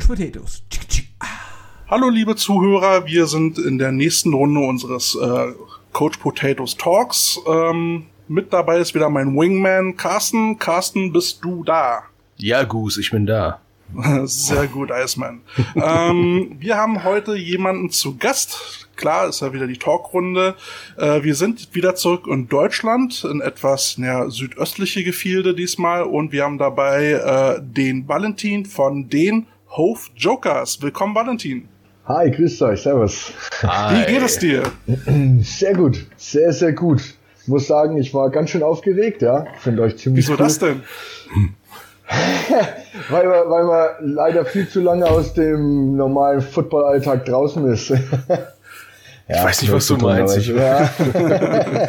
Coach Potatoes. Hallo liebe Zuhörer, wir sind in der nächsten Runde unseres äh, Coach Potatoes Talks. Ähm, mit dabei ist wieder mein Wingman Carsten. Carsten, bist du da? Ja, Goose, ich bin da. Sehr gut, Iceman. ähm, wir haben heute jemanden zu Gast. Klar, ist ja wieder die Talkrunde. Äh, wir sind wieder zurück in Deutschland, in etwas ja, südöstliche Gefilde diesmal. Und wir haben dabei äh, den Valentin von den Hove Jokers. Willkommen, Valentin. Hi, grüßt euch, servus. Hi. Wie geht es dir? Sehr gut, sehr, sehr gut. Ich muss sagen, ich war ganz schön aufgeregt, ja. Finde euch ziemlich Wieso cool. das denn? weil, man, weil man leider viel zu lange aus dem normalen Football-Alltag draußen ist. ja, ich weiß nicht, was du meinst. Ich, ja.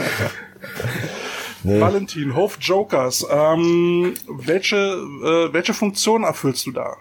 nee. Valentin, Hof Jokers, ähm, welche, äh, welche Funktion erfüllst du da?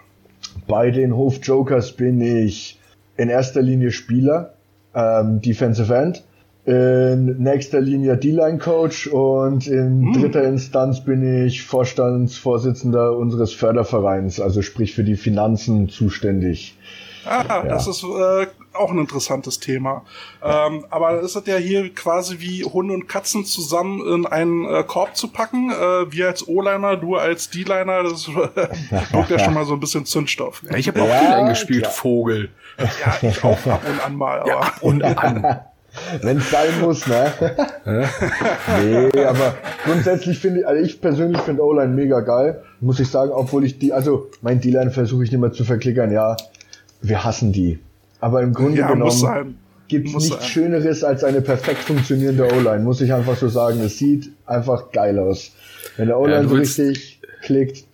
Bei den Hof Jokers bin ich in erster Linie Spieler, ähm, Defensive End, in nächster Linie D-Line-Coach und in hm. dritter Instanz bin ich Vorstandsvorsitzender unseres Fördervereins, also sprich für die Finanzen zuständig. Ah, ja. das ist äh, auch ein interessantes Thema. Ähm, aber ist es ja hier quasi wie Hunde und Katzen zusammen in einen äh, Korb zu packen. Äh, wir als O-Liner, du als D-Liner, das wirkt ja schon mal so ein bisschen Zündstoff. Ja, ich habe auch ja, viel eingespielt, klar. Vogel. Ja, ich auch ab und an mal. Aber. Ja, ab und an. Wenn es sein muss, ne? nee, aber grundsätzlich finde ich, also ich persönlich finde O-Line mega geil, muss ich sagen, obwohl ich die, also mein D-Line versuche ich nicht mehr zu verklickern, ja, wir hassen die. Aber im Grunde ja, genommen gibt es nichts sein. Schöneres als eine perfekt funktionierende O-Line, muss ich einfach so sagen. Es sieht einfach geil aus. Wenn der O-Line ja, so richtig klickt,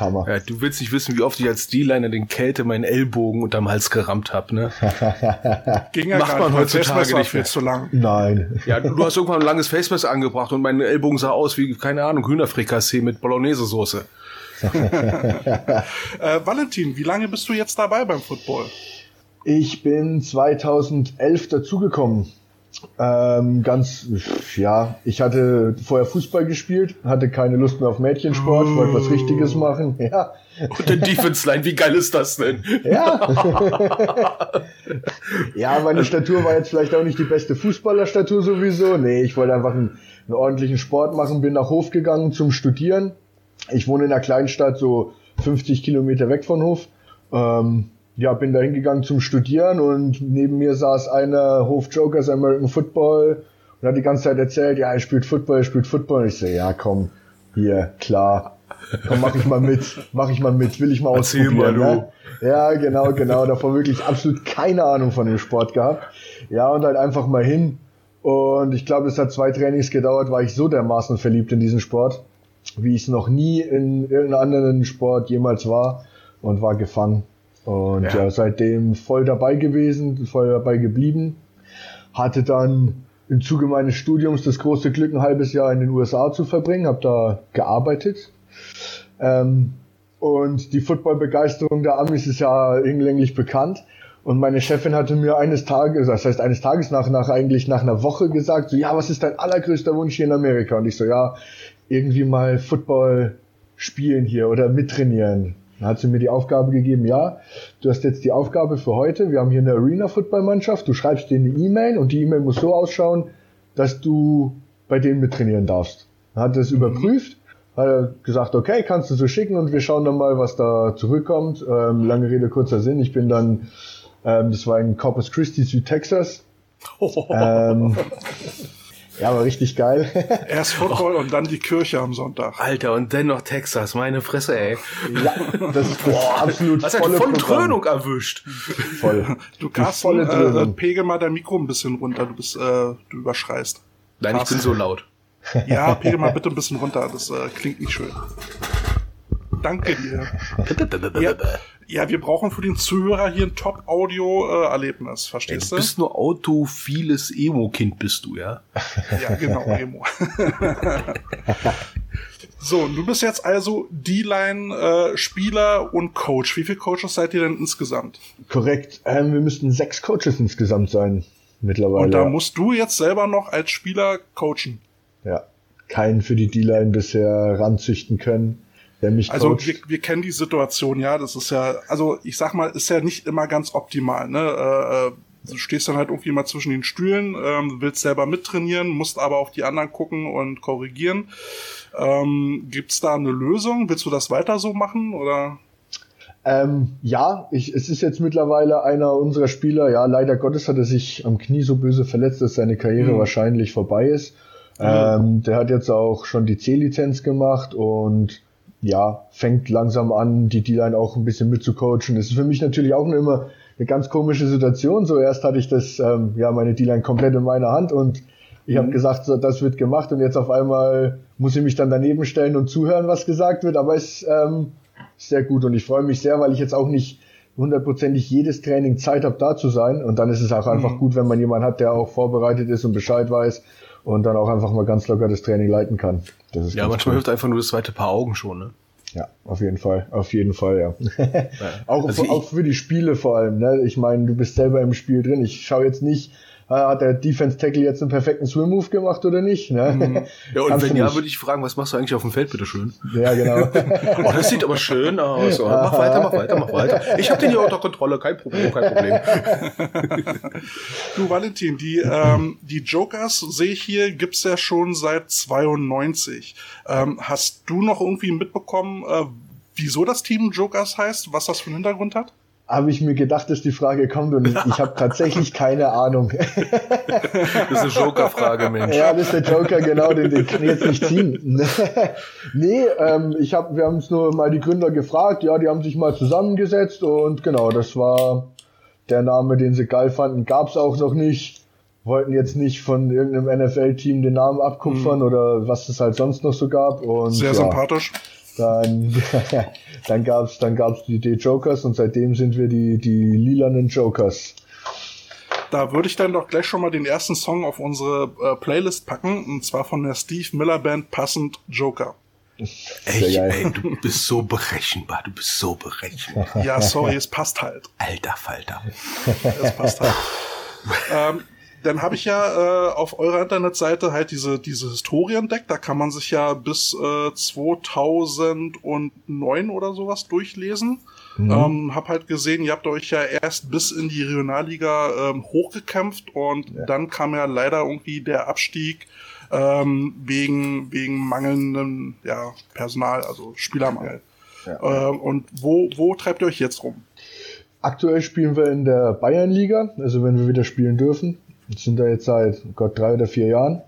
Hammer. Ja, du willst nicht wissen, wie oft ich als D-Liner den Kälte meinen Ellbogen unterm Hals gerammt hab, ne? Ging ja Macht man heutzutage nicht viel zu lang. Nein. Ja, du, du hast irgendwann ein langes Facemesser angebracht und mein Ellbogen sah aus wie, keine Ahnung, Hühnerfrikassee mit Bolognese-Soße. äh, Valentin, wie lange bist du jetzt dabei beim Football? Ich bin 2011 dazugekommen. Ähm, ganz, ja, ich hatte vorher Fußball gespielt, hatte keine Lust mehr auf Mädchensport, wollte was Richtiges machen, ja. Und den Defense Line, wie geil ist das denn? Ja. ja, meine Statur war jetzt vielleicht auch nicht die beste Fußballerstatur sowieso. Nee, ich wollte einfach einen, einen ordentlichen Sport machen, bin nach Hof gegangen zum Studieren. Ich wohne in einer Kleinstadt, so 50 Kilometer weg von Hof. Ähm, ja, bin da hingegangen zum Studieren und neben mir saß einer Hof Jokers American Football und hat die ganze Zeit erzählt, ja, er spielt Football, er spielt Football. Und ich so, ja, komm, hier, klar, komm, mach ich mal mit, mach ich mal mit, will ich mal ausprobieren. Mal, ne? Ja, genau, genau, davor wirklich absolut keine Ahnung von dem Sport gehabt. Ja, und halt einfach mal hin. Und ich glaube, es hat zwei Trainings gedauert, war ich so dermaßen verliebt in diesen Sport, wie ich es noch nie in irgendeinem anderen Sport jemals war und war gefangen. Und ja. ja, seitdem voll dabei gewesen, voll dabei geblieben. Hatte dann im Zuge meines Studiums das große Glück, ein halbes Jahr in den USA zu verbringen, habe da gearbeitet. Ähm, und die Footballbegeisterung der Amis ist ja hinlänglich bekannt. Und meine Chefin hatte mir eines Tages, das heißt eines Tages nach, nach eigentlich nach einer Woche gesagt, so, ja, was ist dein allergrößter Wunsch hier in Amerika? Und ich so, ja, irgendwie mal Football spielen hier oder mittrainieren. Dann hat sie mir die Aufgabe gegeben, ja, du hast jetzt die Aufgabe für heute, wir haben hier eine Arena-Football-Mannschaft, du schreibst denen eine E-Mail und die E-Mail muss so ausschauen, dass du bei denen mittrainieren darfst. Dann hat er es mhm. überprüft, hat er gesagt, okay, kannst du so schicken und wir schauen dann mal, was da zurückkommt. Ähm, lange Rede, kurzer Sinn, ich bin dann, ähm, das war in Corpus Christi, Südtexas. ähm, ja, aber richtig geil. Erst Football und dann die Kirche am Sonntag. Alter, und dennoch Texas, meine Fresse, ey. Ja, das ist Boah, absolut Was volle voll Dröhnung erwischt. Voll. Du kannst volle äh, äh, pegel mal dein Mikro ein bisschen runter, du bist, äh, du überschreist. Nein, Carsten. ich bin so laut. Ja, pegel mal bitte ein bisschen runter, das äh, klingt nicht schön. Danke dir. ja, ja, wir brauchen für den Zuhörer hier ein Top-Audio-Erlebnis, verstehst du? Du bist nur autophiles Emo-Kind, bist du, ja? Ja, genau, Emo. so, du bist jetzt also D-Line-Spieler und Coach. Wie viele Coaches seid ihr denn insgesamt? Korrekt. Ähm, wir müssten sechs Coaches insgesamt sein, mittlerweile. Und da musst du jetzt selber noch als Spieler coachen. Ja, keinen für die D-Line bisher ranzüchten können der mich Also wir, wir kennen die Situation, ja, das ist ja, also ich sag mal, ist ja nicht immer ganz optimal, ne? Äh, äh du stehst dann halt irgendwie mal zwischen den Stühlen, ähm, willst selber mittrainieren, musst aber auf die anderen gucken und korrigieren. Ähm, gibt's da eine Lösung? Willst du das weiter so machen oder? Ähm, ja, ich, es ist jetzt mittlerweile einer unserer Spieler, ja, leider Gottes hat er sich am Knie so böse verletzt, dass seine Karriere mhm. wahrscheinlich vorbei ist. Mhm. Ähm, der hat jetzt auch schon die C-Lizenz gemacht und ja, fängt langsam an, die D-Line auch ein bisschen mitzucoachen. Das ist für mich natürlich auch immer eine ganz komische Situation. So erst hatte ich das, ähm, ja, meine D-Line komplett in meiner Hand und ich mhm. habe gesagt, so, das wird gemacht und jetzt auf einmal muss ich mich dann daneben stellen und zuhören, was gesagt wird. Aber es ähm, sehr gut und ich freue mich sehr, weil ich jetzt auch nicht hundertprozentig jedes Training Zeit habe, da zu sein. Und dann ist es auch einfach mhm. gut, wenn man jemanden hat, der auch vorbereitet ist und Bescheid weiß und dann auch einfach mal ganz locker das Training leiten kann. Das ist ja, manchmal cool. hilft einfach nur das zweite Paar Augen schon, ne? Ja, auf jeden Fall, auf jeden Fall, ja. ja. auch, also auch für die Spiele vor allem, ne? Ich meine, du bist selber im Spiel drin. Ich schaue jetzt nicht hat der Defense Tackle jetzt einen perfekten Swim Move gemacht oder nicht? Ne? Mhm. Ja, und Kannst wenn ja, würde ich fragen, was machst du eigentlich auf dem Feld, bitte schön? Ja, genau. oh, das sieht aber schön aus. Oh, mach weiter, mach weiter, mach weiter. Ich habe den hier unter Kontrolle, kein Problem, kein Problem. du, Valentin, die, ähm, die Jokers, sehe ich hier, gibt's ja schon seit 92. Ähm, hast du noch irgendwie mitbekommen, äh, wieso das Team Jokers heißt, was das für einen Hintergrund hat? Habe ich mir gedacht, dass die Frage kommt und ich, habe tatsächlich keine Ahnung. das ist eine Joker-Frage, Mensch. Ja, das ist der Joker, genau, den, den kann ich jetzt nicht ziehen. nee, ähm, ich hab, wir haben uns nur mal die Gründer gefragt, ja, die haben sich mal zusammengesetzt und genau, das war der Name, den sie geil fanden. Gab's auch noch nicht. Wollten jetzt nicht von irgendeinem NFL-Team den Namen abkupfern mhm. oder was es halt sonst noch so gab. Und, Sehr ja, sympathisch. Dann, dann gab's, dann gab's die Idee Jokers und seitdem sind wir die, die lilanen Jokers. Da würde ich dann doch gleich schon mal den ersten Song auf unsere äh, Playlist packen, und zwar von der Steve Miller Band passend Joker. Ey, ey, du bist so berechenbar, du bist so berechenbar. Ja, sorry, es passt halt. Alter Falter. Es passt halt. ähm, dann habe ich ja äh, auf eurer Internetseite halt diese, diese Historie entdeckt. Da kann man sich ja bis äh, 2009 oder sowas durchlesen. Mhm. Ähm, hab halt gesehen, ihr habt euch ja erst bis in die Regionalliga ähm, hochgekämpft und ja. dann kam ja leider irgendwie der Abstieg ähm, wegen, wegen mangelndem ja, Personal, also Spielermangel. Ja. Ähm, und wo, wo treibt ihr euch jetzt rum? Aktuell spielen wir in der Bayernliga, also wenn wir wieder spielen dürfen. Wir sind da jetzt seit oh Gott drei oder vier Jahren.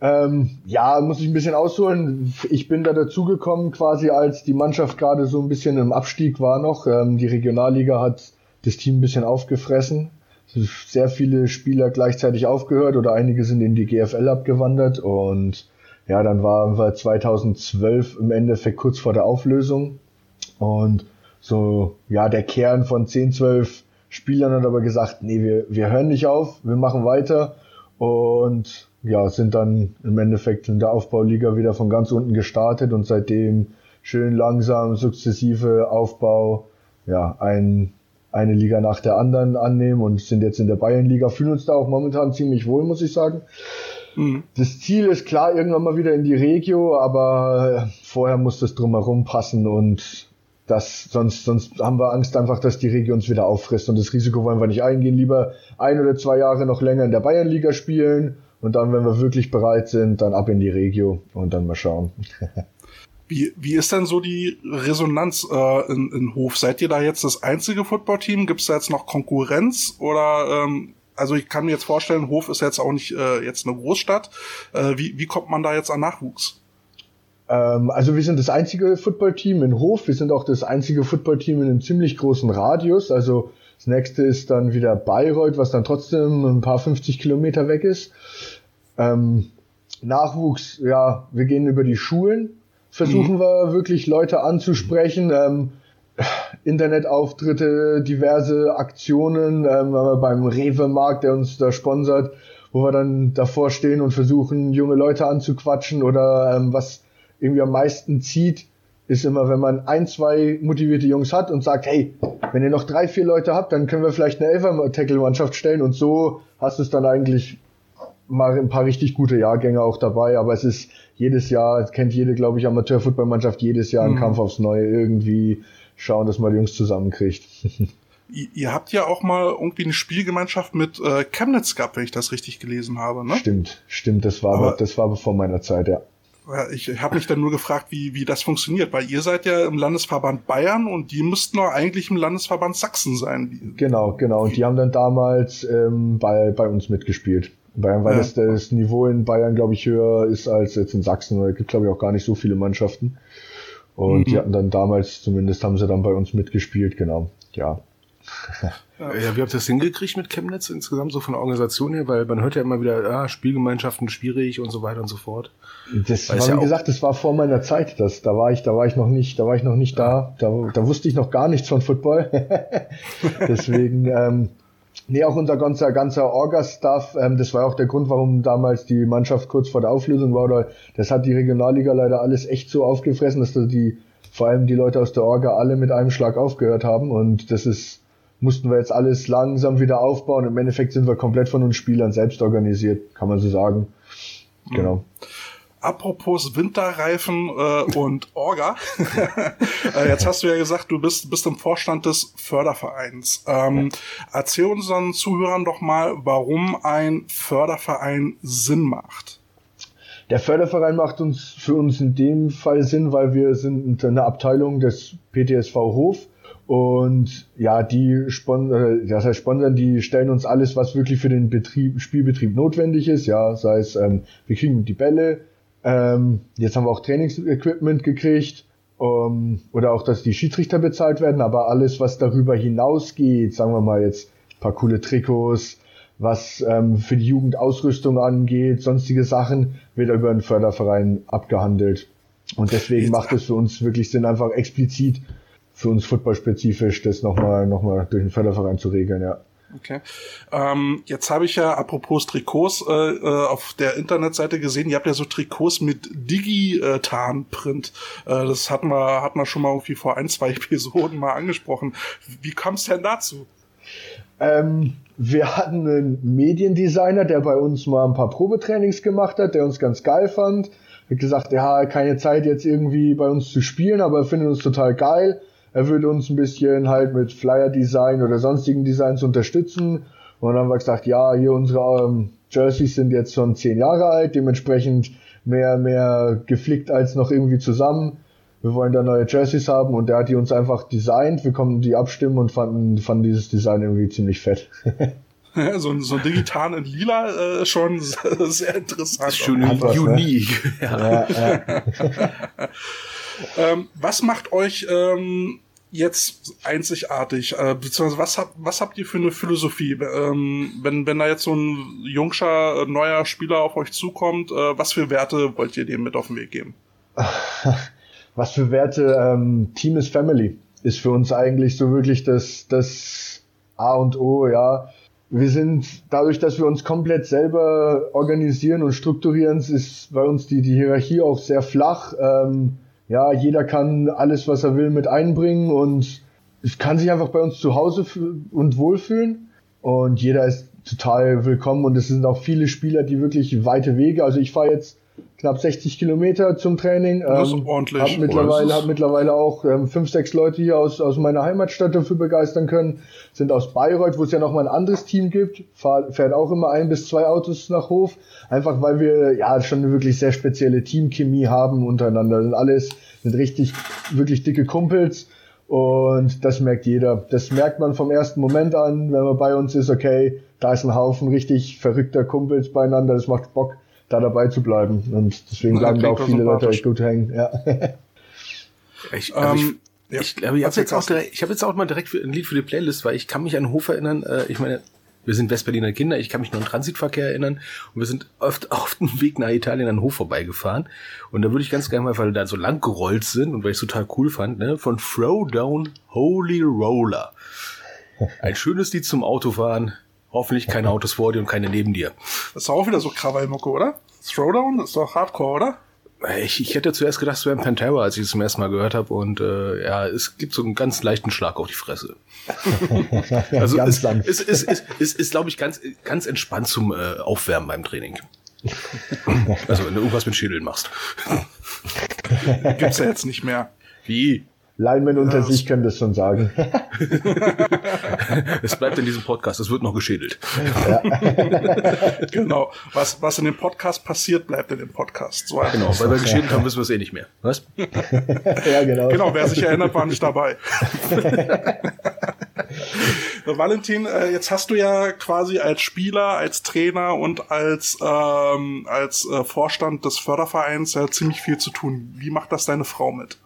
Ähm, ja, muss ich ein bisschen ausholen. Ich bin da dazugekommen, quasi als die Mannschaft gerade so ein bisschen im Abstieg war noch. Ähm, die Regionalliga hat das Team ein bisschen aufgefressen. Sehr viele Spieler gleichzeitig aufgehört oder einige sind in die GFL abgewandert und ja, dann waren wir 2012 im Endeffekt kurz vor der Auflösung und so, ja, der Kern von 10, 12 Spielern hat aber gesagt, nee, wir, wir hören nicht auf, wir machen weiter und ja, sind dann im Endeffekt in der Aufbauliga wieder von ganz unten gestartet und seitdem schön langsam, sukzessive Aufbau, ja, ein, eine Liga nach der anderen annehmen und sind jetzt in der Bayernliga, fühlen uns da auch momentan ziemlich wohl, muss ich sagen. Mhm. Das Ziel ist klar, irgendwann mal wieder in die Regio, aber vorher muss das drumherum passen und das, sonst, sonst haben wir Angst einfach, dass die Region uns wieder auffrisst und das Risiko wollen wir nicht eingehen. Lieber ein oder zwei Jahre noch länger in der Bayernliga spielen und dann, wenn wir wirklich bereit sind, dann ab in die Regio und dann mal schauen. Wie, wie ist denn so die Resonanz äh, in, in Hof? Seid ihr da jetzt das einzige Footballteam? Gibt es da jetzt noch Konkurrenz? Oder ähm, also ich kann mir jetzt vorstellen, Hof ist jetzt auch nicht äh, jetzt eine Großstadt. Äh, wie, wie kommt man da jetzt an Nachwuchs? Ähm, also wir sind das einzige Footballteam in Hof. Wir sind auch das einzige Footballteam in einem ziemlich großen Radius. Also das nächste ist dann wieder Bayreuth, was dann trotzdem ein paar 50 Kilometer weg ist. Ähm, Nachwuchs, ja, wir gehen über die Schulen, versuchen mhm. wir wirklich Leute anzusprechen. Ähm, Internetauftritte, diverse Aktionen, ähm, beim Rewe-Markt, der uns da sponsert, wo wir dann davor stehen und versuchen, junge Leute anzuquatschen oder ähm, was irgendwie am meisten zieht, ist immer, wenn man ein, zwei motivierte Jungs hat und sagt, hey, wenn ihr noch drei, vier Leute habt, dann können wir vielleicht eine Elfer-Tackle-Mannschaft stellen und so hast du es dann eigentlich mal ein paar richtig gute Jahrgänge auch dabei, aber es ist jedes Jahr, kennt jede, glaube ich, Amateurfußballmannschaft jedes Jahr einen mhm. Kampf aufs Neue irgendwie schauen, dass man die Jungs zusammenkriegt. ihr habt ja auch mal irgendwie eine Spielgemeinschaft mit äh, Chemnitz gehabt, wenn ich das richtig gelesen habe, ne? Stimmt, stimmt, das war, aber, das war bevor meiner Zeit, ja. Ich habe mich dann nur gefragt, wie, wie das funktioniert, weil ihr seid ja im Landesverband Bayern und die müssten doch eigentlich im Landesverband Sachsen sein. Genau, genau. Und die haben dann damals ähm, bei, bei uns mitgespielt. Bayern, weil ja. das, das Niveau in Bayern, glaube ich, höher ist als jetzt in Sachsen. Da gibt, glaube ich, auch gar nicht so viele Mannschaften. Und mhm. die hatten dann damals, zumindest haben sie dann bei uns mitgespielt, genau. Ja. Ja, wie habt ihr das hingekriegt mit Chemnitz insgesamt so von der Organisation her? Weil man hört ja immer wieder, ah, Spielgemeinschaften schwierig und so weiter und so fort. Das war, ja wie gesagt, das war vor meiner Zeit. Das, da war ich, da war ich noch nicht, da war ich noch nicht da. Da, da wusste ich noch gar nichts von Football. Deswegen, ähm, nee, auch unser ganzer, ganzer Orga-Stuff, ähm, das war auch der Grund, warum damals die Mannschaft kurz vor der Auflösung war. Oder das hat die Regionalliga leider alles echt so aufgefressen, dass da die, vor allem die Leute aus der Orga alle mit einem Schlag aufgehört haben. Und das ist, mussten wir jetzt alles langsam wieder aufbauen. Im Endeffekt sind wir komplett von uns Spielern selbst organisiert, kann man so sagen. Mhm. Genau. Apropos Winterreifen äh, und Orga. äh, jetzt hast du ja gesagt, du bist, bist im Vorstand des Fördervereins. Ähm, erzähl unseren Zuhörern doch mal, warum ein Förderverein Sinn macht. Der Förderverein macht uns für uns in dem Fall Sinn, weil wir sind eine Abteilung des PTSV Hof und ja, die sponsern, äh, das heißt sponsern, die stellen uns alles, was wirklich für den Betrieb, Spielbetrieb notwendig ist. Ja, sei es, ähm, wir kriegen die Bälle, ähm, jetzt haben wir auch Trainingsequipment gekriegt, um, oder auch, dass die Schiedsrichter bezahlt werden, aber alles, was darüber hinausgeht, sagen wir mal jetzt paar coole Trikots, was ähm, für die Jugendausrüstung angeht, sonstige Sachen, wird über einen Förderverein abgehandelt. Und deswegen macht es für uns wirklich Sinn, einfach explizit für uns footballspezifisch das nochmal noch mal durch den Förderverein zu regeln, ja. Okay. Ähm, jetzt habe ich ja, apropos Trikots, äh, äh, auf der Internetseite gesehen, ihr habt ja so Trikots mit Digitan-Print. Äh, das hatten wir, hatten wir schon mal irgendwie vor ein, zwei Episoden mal angesprochen. Wie kommt es denn dazu? Ähm, wir hatten einen Mediendesigner, der bei uns mal ein paar Probetrainings gemacht hat, der uns ganz geil fand. Hat gesagt, ja, keine Zeit jetzt irgendwie bei uns zu spielen, aber er findet uns total geil er würde uns ein bisschen halt mit Flyer-Design oder sonstigen Designs unterstützen. Und dann haben wir gesagt, ja, hier unsere ähm, Jerseys sind jetzt schon zehn Jahre alt, dementsprechend mehr, mehr geflickt als noch irgendwie zusammen. Wir wollen da neue Jerseys haben und der hat die uns einfach designt. Wir konnten die abstimmen und fanden, fanden dieses Design irgendwie ziemlich fett. so, so digital in lila äh, schon sehr interessant. Schön ne? unique. Ne? Ja. Ja, ja. ähm, was macht euch ähm, jetzt einzigartig? Äh, beziehungsweise was habt, was habt ihr für eine Philosophie? Ähm, wenn, wenn da jetzt so ein jungscher, neuer Spieler auf euch zukommt, äh, was für Werte wollt ihr dem mit auf den Weg geben? was für Werte? Ähm, Team is Family ist für uns eigentlich so wirklich das, das A und O, ja. Wir sind, dadurch, dass wir uns komplett selber organisieren und strukturieren, ist bei uns die, die Hierarchie auch sehr flach. Ähm, ja, jeder kann alles, was er will, mit einbringen und es kann sich einfach bei uns zu Hause und wohlfühlen. Und jeder ist total willkommen und es sind auch viele Spieler, die wirklich weite Wege, also ich fahre jetzt knapp 60 Kilometer zum Training. Das ist ähm, ordentlich. Hab mittlerweile, hab mittlerweile auch ähm, fünf, sechs Leute hier aus, aus meiner Heimatstadt dafür begeistern können. Sind aus Bayreuth, wo es ja noch mal ein anderes Team gibt. Fahr, fährt auch immer ein bis zwei Autos nach Hof. Einfach weil wir ja schon eine wirklich sehr spezielle Teamchemie haben untereinander. Sind alles, sind richtig, wirklich dicke Kumpels. Und das merkt jeder. Das merkt man vom ersten Moment an, wenn man bei uns ist, okay, da ist ein Haufen richtig verrückter Kumpels beieinander, das macht Bock da dabei zu bleiben. Und deswegen bleiben da auch viele Leute echt gut hängen. Ja. Ich, also ähm, ich, ja. ich glaube, ich habe jetzt auch direkt, ich habe jetzt auch mal direkt ein Lied für die Playlist, weil ich kann mich an Hof erinnern. Äh, ich meine, wir sind Westberliner Kinder. Ich kann mich noch an Transitverkehr erinnern und wir sind oft auf dem Weg nach Italien an Hof vorbeigefahren. Und da würde ich ganz gerne mal, weil wir da so lang gerollt sind und weil ich es total cool fand, ne, von Throwdown Holy Roller. Ein schönes Lied zum Autofahren. Hoffentlich keine Autos vor dir und keine neben dir. Das ist auch wieder so Krawallmucke, oder? Throwdown ist doch Hardcore, oder? Ich, ich hätte zuerst gedacht, es wäre ein Pantera, als ich es zum ersten Mal gehört habe. Und äh, ja, es gibt so einen ganz leichten Schlag auf die Fresse. also ganz es, es, es, es, es ist, glaube ich, ganz, ganz entspannt zum äh, Aufwärmen beim Training. also wenn du irgendwas mit Schädeln machst. Gibt's ja jetzt nicht mehr. Wie? Linemen unter ja, sich können das schon sagen. es bleibt in diesem Podcast, es wird noch geschädelt. Ja. genau. Was, was in dem Podcast passiert, bleibt in dem Podcast. So genau, weil wir geschädelt haben, wissen wir es eh nicht mehr. Was? ja, genau. Genau, wer sich erinnert, war nicht dabei. Valentin, äh, jetzt hast du ja quasi als Spieler, als Trainer und als, ähm, als äh, Vorstand des Fördervereins ja ziemlich viel zu tun. Wie macht das deine Frau mit?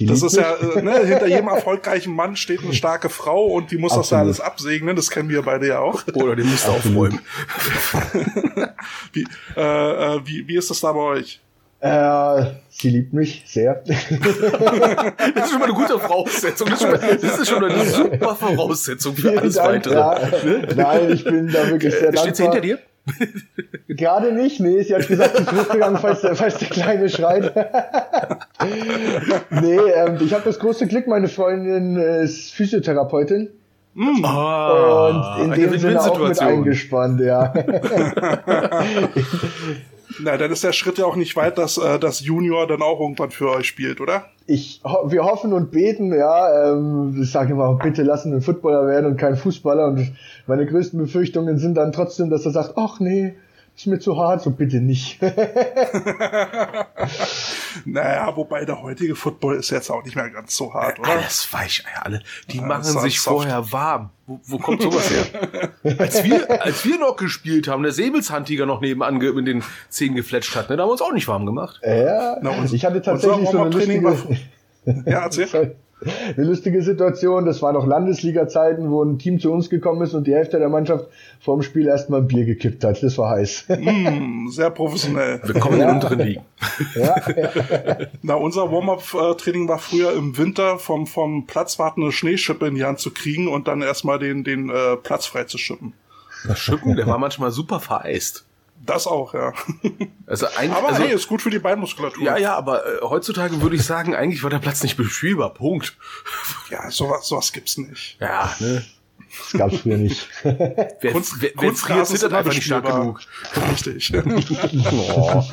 Das ist ja, äh, ne, hinter jedem erfolgreichen Mann steht eine starke Frau und die muss Absolut. das ja alles absegnen, das kennen wir beide ja auch. Oder die müsste aufräumen. wie, äh, äh, wie, wie ist das da bei euch? Äh, sie liebt mich sehr. das ist schon mal eine gute Voraussetzung. Das ist schon, mal, das ist schon eine super Voraussetzung für alles Dank, Weitere. Ja. Nein, ich bin da wirklich sehr dankbar. Steht sie hinter dir? Gerade nicht, nee, sie hat gesagt, ich ist hochgegangen, falls der, falls der Kleine schreit. nee, ähm, ich habe das große Glück, meine Freundin ist Physiotherapeutin. Mm. Oh, und in dem Sinne auch mit eingespannt, ja. Na, dann ist der Schritt ja auch nicht weit, dass äh, das Junior dann auch irgendwann für euch spielt, oder? Ich, wir hoffen und beten, ja. Ähm, ich sage immer, bitte lassen einen Footballer werden und kein Fußballer. Und meine größten Befürchtungen sind dann trotzdem, dass er sagt, ach nee, ist mir zu hart, so bitte nicht. naja, wobei der heutige Football ist jetzt auch nicht mehr ganz so hart, oder? Alles Weicheier, alle. Die ja, machen sich vorher warm. Wo, wo kommt sowas her? als, wir, als wir noch gespielt haben, der Säbelshandtiger noch nebenan mit den Zähnen gefletscht hat, ne, da haben wir uns auch nicht warm gemacht. Ja, Na, und, ich hatte tatsächlich so eine lustige... ja, erzähl. Eine lustige Situation. Das war noch Landesliga-Zeiten, wo ein Team zu uns gekommen ist und die Hälfte der Mannschaft vorm Spiel erstmal ein Bier gekippt hat. Das war heiß. Mm, sehr professionell. Willkommen ja. in unteren Ligen. Ja, ja. Na, unser Warm-up-Training war früher im Winter vom, vom Platzwarten eine Schneeschippe in die Hand zu kriegen und dann erstmal den, den äh, Platz frei zu schippen. Das Schippen, der war manchmal super vereist. Das auch, ja. Also ein, aber also, hey, ist gut für die Beinmuskulatur. Ja, ja, aber äh, heutzutage würde ich sagen, eigentlich war der Platz nicht bespielbar. Punkt. Ja, sowas, sowas gibt's nicht. Ja, ne? Das gab's früher nicht. wer, Kunst, wer, wer friert, zittert einfach nicht stark genug. Richtig. oh.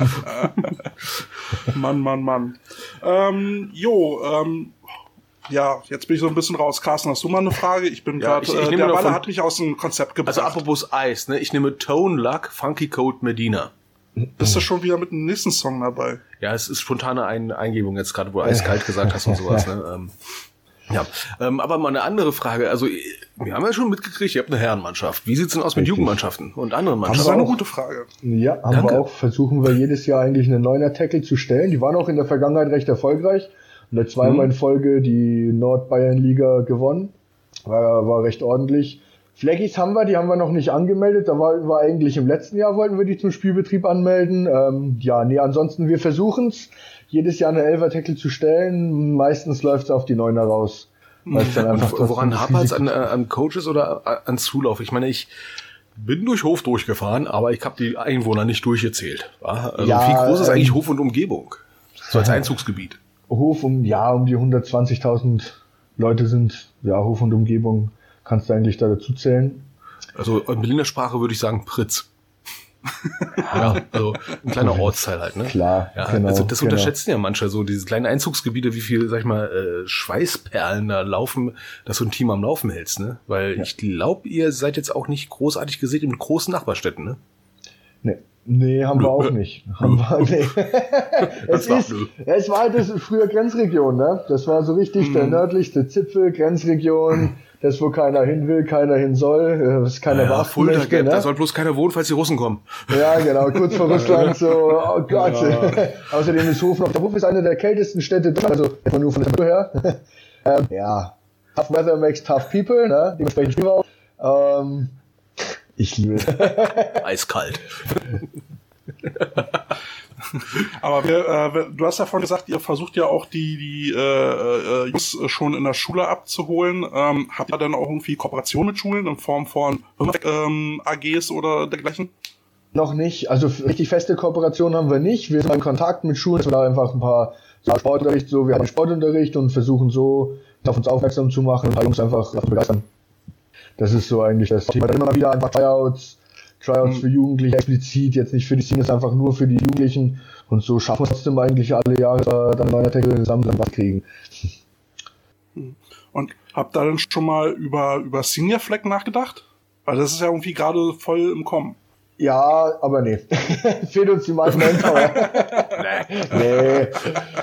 Mann, Mann, Mann. Ähm, jo, ähm, ja, jetzt bin ich so ein bisschen raus. Carsten, hast du mal eine Frage? Ich bin ja, gerade, äh, der Baller hat mich aus dem Konzept gebracht. Also apropos Eis, ne? Ich nehme Tone Luck, Funky Code Medina. Bist du schon wieder mit dem nächsten Song dabei? Ja, es ist spontane Ein Eingebung jetzt gerade, wo du eiskalt gesagt hast und sowas, ne? Ähm, ja, ähm, aber mal eine andere Frage. Also, wir haben ja schon mitgekriegt, ihr habt eine Herrenmannschaft. Wie sieht's denn aus mit Richtig. Jugendmannschaften und anderen Mannschaften? Das ist eine gute Frage. Ja, haben Danke. wir auch. Versuchen wir jedes Jahr eigentlich eine neuner Tackle zu stellen. Die waren auch in der Vergangenheit recht erfolgreich. Da zweimal mhm. in Folge die Nordbayern-Liga gewonnen. War, war recht ordentlich. Fleckis haben wir, die haben wir noch nicht angemeldet. Da war, war eigentlich im letzten Jahr, wollten wir die zum Spielbetrieb anmelden. Ähm, ja, nee, ansonsten, wir versuchen's jedes Jahr eine Elfer-Tackle zu stellen. Meistens läuft's auf die Neuner raus. Und woran hapert's an, äh, an Coaches oder äh, an Zulauf? Ich meine, ich bin durch Hof durchgefahren, aber ich habe die Einwohner nicht durchgezählt. Also ja, wie groß ist eigentlich ähm, Hof und Umgebung? So als Einzugsgebiet. Hof um, ja, um die 120.000 Leute sind, ja, Hof und Umgebung kannst du eigentlich da dazu zählen. Also in Berliner Sprache würde ich sagen Pritz. ja, also ein kleiner Ortsteil halt, ne? Klar, ja, genau, Also das genau. unterschätzen ja manche so, diese kleinen Einzugsgebiete, wie viel, sag ich mal, äh, Schweißperlen da laufen, dass du ein Team am Laufen hältst, ne? Weil ja. ich glaube, ihr seid jetzt auch nicht großartig gesehen in großen Nachbarstädten, ne? Nee, Nee, haben wir auch nicht. Haben wir, nee. es, ist, es war halt das früher Grenzregion, ne? Das war so richtig der mhm. nördlichste Zipfel, Grenzregion, das wo keiner hin will, keiner hin soll, was keiner ja, Fulda, möchte, ne? Da soll bloß keiner wohnen, falls die Russen kommen. Ja, genau, kurz vor Russland so, oh Gott. Ja. Außerdem ist Hof noch, der Hof ist eine der kältesten Städte, also nur von der her. ähm, ja, tough weather makes tough people, ne? Dementsprechend spielen wir auch. Ähm, ich liebe es. Eiskalt. Aber wir, äh, du hast ja vorhin gesagt, ihr versucht ja auch die, die äh, äh, Jungs schon in der Schule abzuholen. Ähm, habt ihr dann auch irgendwie Kooperation mit Schulen in Form von ähm, AGs oder dergleichen? Noch nicht. Also richtig feste Kooperation haben wir nicht. Wir sind in Kontakt mit Schulen, dass wir da einfach ein paar so Sportunterricht, so wir haben Sportunterricht und versuchen so auf uns aufmerksam zu machen und uns einfach zu begeistern. Das ist so eigentlich das Thema. Dann immer wieder einfach Tryouts, Tryouts mhm. für Jugendliche explizit, jetzt nicht für die Seniors, einfach nur für die Jugendlichen. Und so schaffen wir es trotzdem eigentlich alle Jahre dann neue Tackle zusammen was kriegen. Und habt ihr dann schon mal über, über Senior Flag nachgedacht? Weil das ist ja irgendwie gerade voll im Kommen. Ja, aber nee. Fehlt uns die meisten Manpower. nee. nee.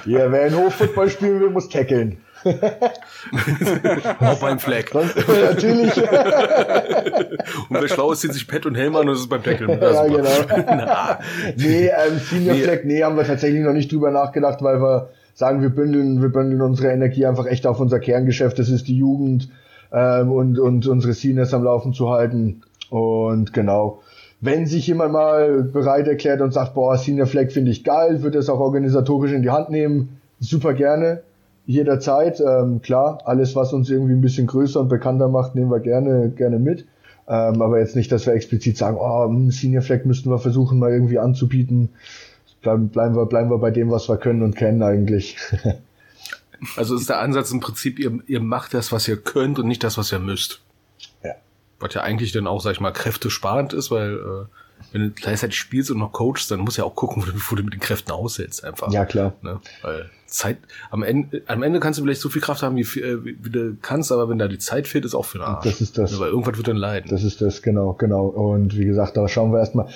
Hier, wer in Hochfußball spielen will, muss tackeln. Auch beim Flag. Natürlich. und wer schlau ist, zieht sich Pet und Helm an und ist beim Tackeln. Ja, genau. nee, ähm, Senior nee. Flag, nee, haben wir tatsächlich noch nicht drüber nachgedacht, weil wir sagen, wir bündeln, wir bündeln unsere Energie einfach echt auf unser Kerngeschäft. Das ist die Jugend ähm, und, und unsere Seniors am Laufen zu halten. Und genau. Wenn sich jemand mal bereit erklärt und sagt, boah, Senior Flag finde ich geil, würde es auch organisatorisch in die Hand nehmen, super gerne, jederzeit. Ähm, klar, alles, was uns irgendwie ein bisschen größer und bekannter macht, nehmen wir gerne, gerne mit. Ähm, aber jetzt nicht, dass wir explizit sagen, oh, Senior Flag müssten wir versuchen, mal irgendwie anzubieten. Bleiben, bleiben, wir, bleiben wir bei dem, was wir können und kennen eigentlich. also ist der Ansatz im Prinzip, ihr, ihr macht das, was ihr könnt und nicht das, was ihr müsst. Was ja eigentlich dann auch, sag ich mal, kräftesparend ist, weil äh, wenn du gleichzeitig spielst und noch coachst, dann musst du ja auch gucken, wo du, wo du mit den Kräften aushältst einfach. Ja, klar. Ne? Weil Zeit, am Ende, am Ende kannst du vielleicht so viel Kraft haben, wie, äh, wie, wie du kannst, aber wenn da die Zeit fehlt, ist auch für den Arsch. Das ist das. Weil irgendwas wird dann leiden. Das ist das, genau, genau. Und wie gesagt, da schauen wir erstmal.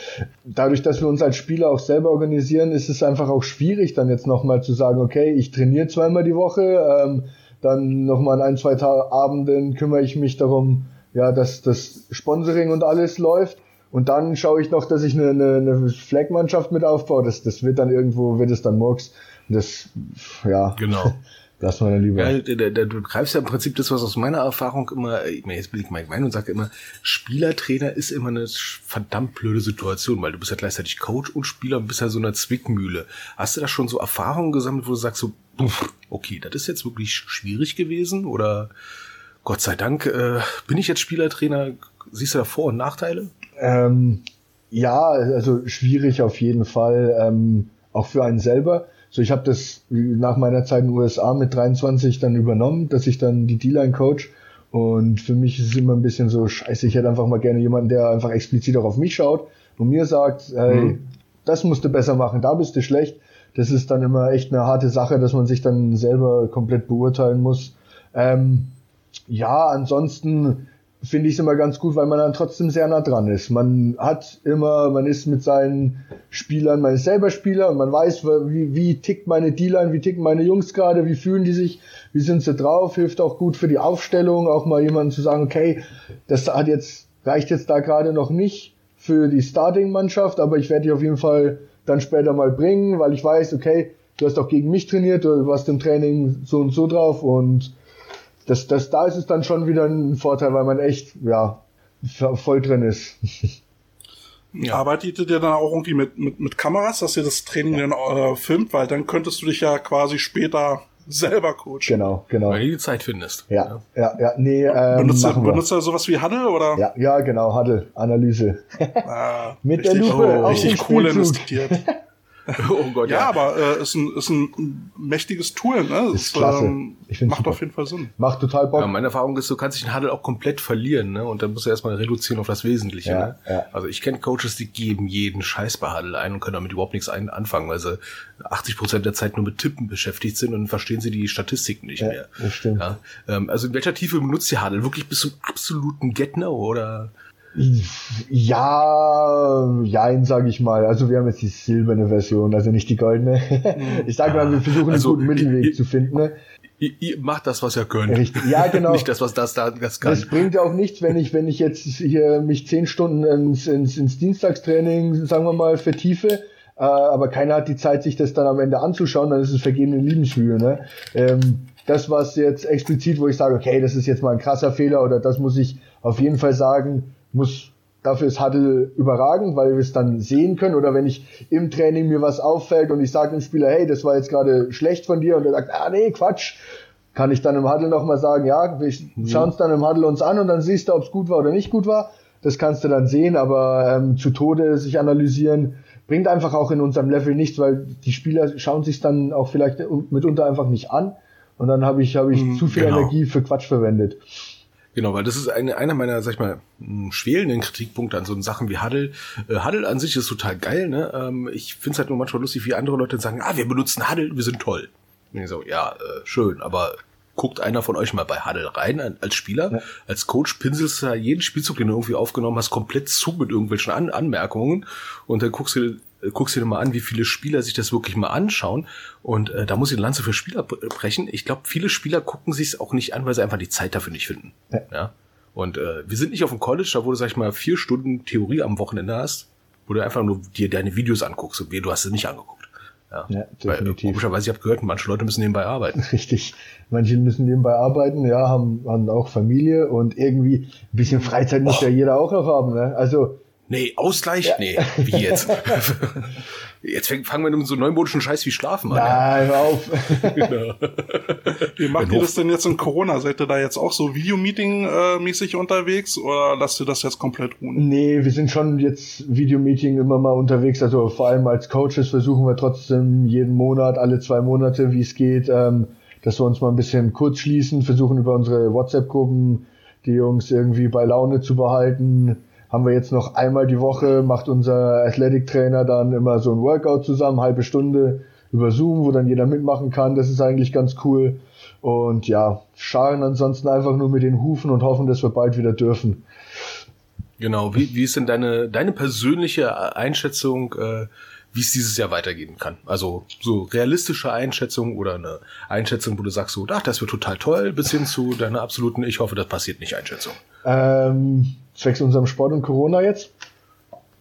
Dadurch, dass wir uns als Spieler auch selber organisieren, ist es einfach auch schwierig, dann jetzt nochmal zu sagen, okay, ich trainiere zweimal die Woche, ähm, dann nochmal an ein, zwei Tage Abenden kümmere ich mich darum, ja, dass das Sponsoring und alles läuft. Und dann schaue ich noch, dass ich eine, eine, eine Flag-Mannschaft mit aufbaue. Das, das wird dann irgendwo, wird es dann Murks. Das, ja. Genau. Lass mal dann lieber. Ja, der, der, du greifst ja im Prinzip das, was aus meiner Erfahrung immer, ich meine, jetzt bin ich mal gemein und sage immer, Spielertrainer ist immer eine verdammt blöde Situation, weil du bist ja gleichzeitig Coach und Spieler und bist ja so eine Zwickmühle. Hast du da schon so Erfahrungen gesammelt, wo du sagst so, okay, das ist jetzt wirklich schwierig gewesen oder Gott sei Dank äh, bin ich jetzt Spielertrainer. Siehst du da Vor- und Nachteile? Ähm, ja, also schwierig auf jeden Fall, ähm, auch für einen selber. So, ich habe das nach meiner Zeit in den USA mit 23 dann übernommen, dass ich dann die D-Line coach. Und für mich ist es immer ein bisschen so, scheiße, ich hätte einfach mal gerne jemanden, der einfach explizit auch auf mich schaut und mir sagt, hey, mhm. das musst du besser machen, da bist du schlecht. Das ist dann immer echt eine harte Sache, dass man sich dann selber komplett beurteilen muss. Ähm, ja, ansonsten finde ich es immer ganz gut, weil man dann trotzdem sehr nah dran ist. Man hat immer, man ist mit seinen Spielern, man ist selber Spieler und man weiß, wie, wie tickt meine D-Line, wie ticken meine Jungs gerade, wie fühlen die sich, wie sind sie drauf, hilft auch gut für die Aufstellung, auch mal jemanden zu sagen, okay, das hat jetzt, reicht jetzt da gerade noch nicht für die Starting-Mannschaft, aber ich werde dich auf jeden Fall dann später mal bringen, weil ich weiß, okay, du hast auch gegen mich trainiert, du warst im Training so und so drauf und das, das, da ist es dann schon wieder ein Vorteil, weil man echt, ja, voll drin ist. Ja. Arbeitet ihr dann auch irgendwie mit, mit, mit Kameras, dass ihr das Training dann äh, filmt, weil dann könntest du dich ja quasi später selber coachen. Genau, genau. Wenn du die Zeit findest. Ja, ja, ja, nee, ähm, benutzt, du, benutzt du sowas wie Huddle oder? Ja, ja, genau, Huddle, Analyse. Ah, Mit richtig, der Lupe oh, richtig Kohle investiert. oh Gott, ja. ja, aber äh, ist, ein, ist ein mächtiges Tool, ne? Ist, ist klasse. Ähm, ich macht super. auf jeden Fall Sinn. Macht total Bock. Ja, meine Erfahrung ist, du kannst dich in Handel auch komplett verlieren, ne? Und dann musst du erstmal reduzieren auf das Wesentliche, Ja, ne? ja. Also ich kenne Coaches, die geben jeden Scheiß bei Handel ein und können damit überhaupt nichts ein anfangen, weil sie 80 Prozent der Zeit nur mit Tippen beschäftigt sind und dann verstehen sie die Statistiken nicht Ja, mehr. das stimmt. Ja? Ähm, also in welcher Tiefe benutzt ihr Handel? Wirklich bis zum absoluten Get-No oder? Ja, jein, sage ich mal. Also wir haben jetzt die silberne Version, also nicht die goldene. Ich sage mal, wir versuchen Also, einen guten Mittelweg ihr- zu finden. Ne? Ihr, ihr macht das, was ihr könnt. Richtig. Ja, genau. Nicht das, was das da das kann. Das bringt ja auch nichts, wenn ich, wenn ich jetzt hier mich zehn Stunden ins, ins, ins Dienstagstraining, sagen wir mal, vertiefe, äh, aber keiner hat die Zeit, sich das dann am Ende anzuschauen, dann ist es vergebene Liebensmühe. Ne? Ähm, das, was jetzt explizit, wo ich sage, okay, das ist jetzt mal ein krasser Fehler oder das muss ich auf jeden Fall sagen, muss dafür ist Huddle überragend, weil wir es dann sehen können. Oder wenn ich im Training mir was auffällt und ich sage dem Spieler, hey, das war jetzt gerade schlecht von dir und er sagt, ah nee, Quatsch, kann ich dann im Huddle nochmal sagen, ja, wir schauen es dann im Huddle uns an und dann siehst du, ob es gut war oder nicht gut war. das kannst du dann sehen, aber ähm, zu Tode sich analysieren, bringt einfach auch in unserem Level nichts, weil die Spieler schauen sich dann auch vielleicht mitunter einfach nicht an und dann habe ich, hab ich mhm, zu viel genau. Energie für Quatsch verwendet. Genau, weil das ist eine, einer meiner, sag ich mal, schwelenden Kritikpunkte an so Sachen wie Huddle. Äh, Huddle an sich ist total geil, ne? Ähm, ich finde es halt nur manchmal lustig, wie andere Leute sagen, ah, wir benutzen Huddle, wir sind toll. Und ich so, ja, äh, schön, aber guckt einer von euch mal bei Huddle rein als Spieler. Ja. Als Coach pinselst du jeden Spielzug, den du irgendwie aufgenommen hast, komplett zu mit irgendwelchen An Anmerkungen und dann guckst du guckst dir mal an, wie viele Spieler sich das wirklich mal anschauen. Und äh, da muss ich eine Lanze für Spieler brechen. Ich glaube, viele Spieler gucken sich es auch nicht an, weil sie einfach die Zeit dafür nicht finden. Ja. ja? Und äh, wir sind nicht auf dem College, da wo du, sag ich mal, vier Stunden Theorie am Wochenende hast, wo du einfach nur dir deine Videos anguckst und du hast es nicht angeguckt. Ja, ja definitiv. Weil, komischerweise, ich habe gehört, manche Leute müssen nebenbei arbeiten. Richtig. Manche müssen nebenbei arbeiten, ja, haben, haben auch Familie und irgendwie ein bisschen Freizeit muss oh. ja jeder auch noch haben. Ne? Also Nee, Ausgleich? Ja. Nee, wie jetzt? jetzt fangen wir mit so neumodischen Scheiß wie Schlafen an. Nein, hör auf. genau. Wie macht ihr das denn jetzt in Corona? Seid ihr da jetzt auch so Videomeeting-mäßig unterwegs oder lasst ihr das jetzt komplett ruhen? Nee, wir sind schon jetzt Videomeeting immer mal unterwegs. Also vor allem als Coaches versuchen wir trotzdem jeden Monat, alle zwei Monate, wie es geht, ähm, dass wir uns mal ein bisschen kurz schließen, versuchen über unsere WhatsApp-Gruppen die Jungs irgendwie bei Laune zu behalten haben wir jetzt noch einmal die Woche, macht unser Athletic Trainer dann immer so ein Workout zusammen, halbe Stunde über Zoom, wo dann jeder mitmachen kann. Das ist eigentlich ganz cool. Und ja, scharen ansonsten einfach nur mit den Hufen und hoffen, dass wir bald wieder dürfen. Genau, wie, wie ist denn deine, deine persönliche Einschätzung, äh, wie es dieses Jahr weitergehen kann? Also so realistische Einschätzung oder eine Einschätzung, wo du sagst so, ach, das wird total toll, bis hin zu deiner absoluten, ich hoffe, das passiert nicht Einschätzung. Ähm, zwecks unserem Sport und Corona jetzt.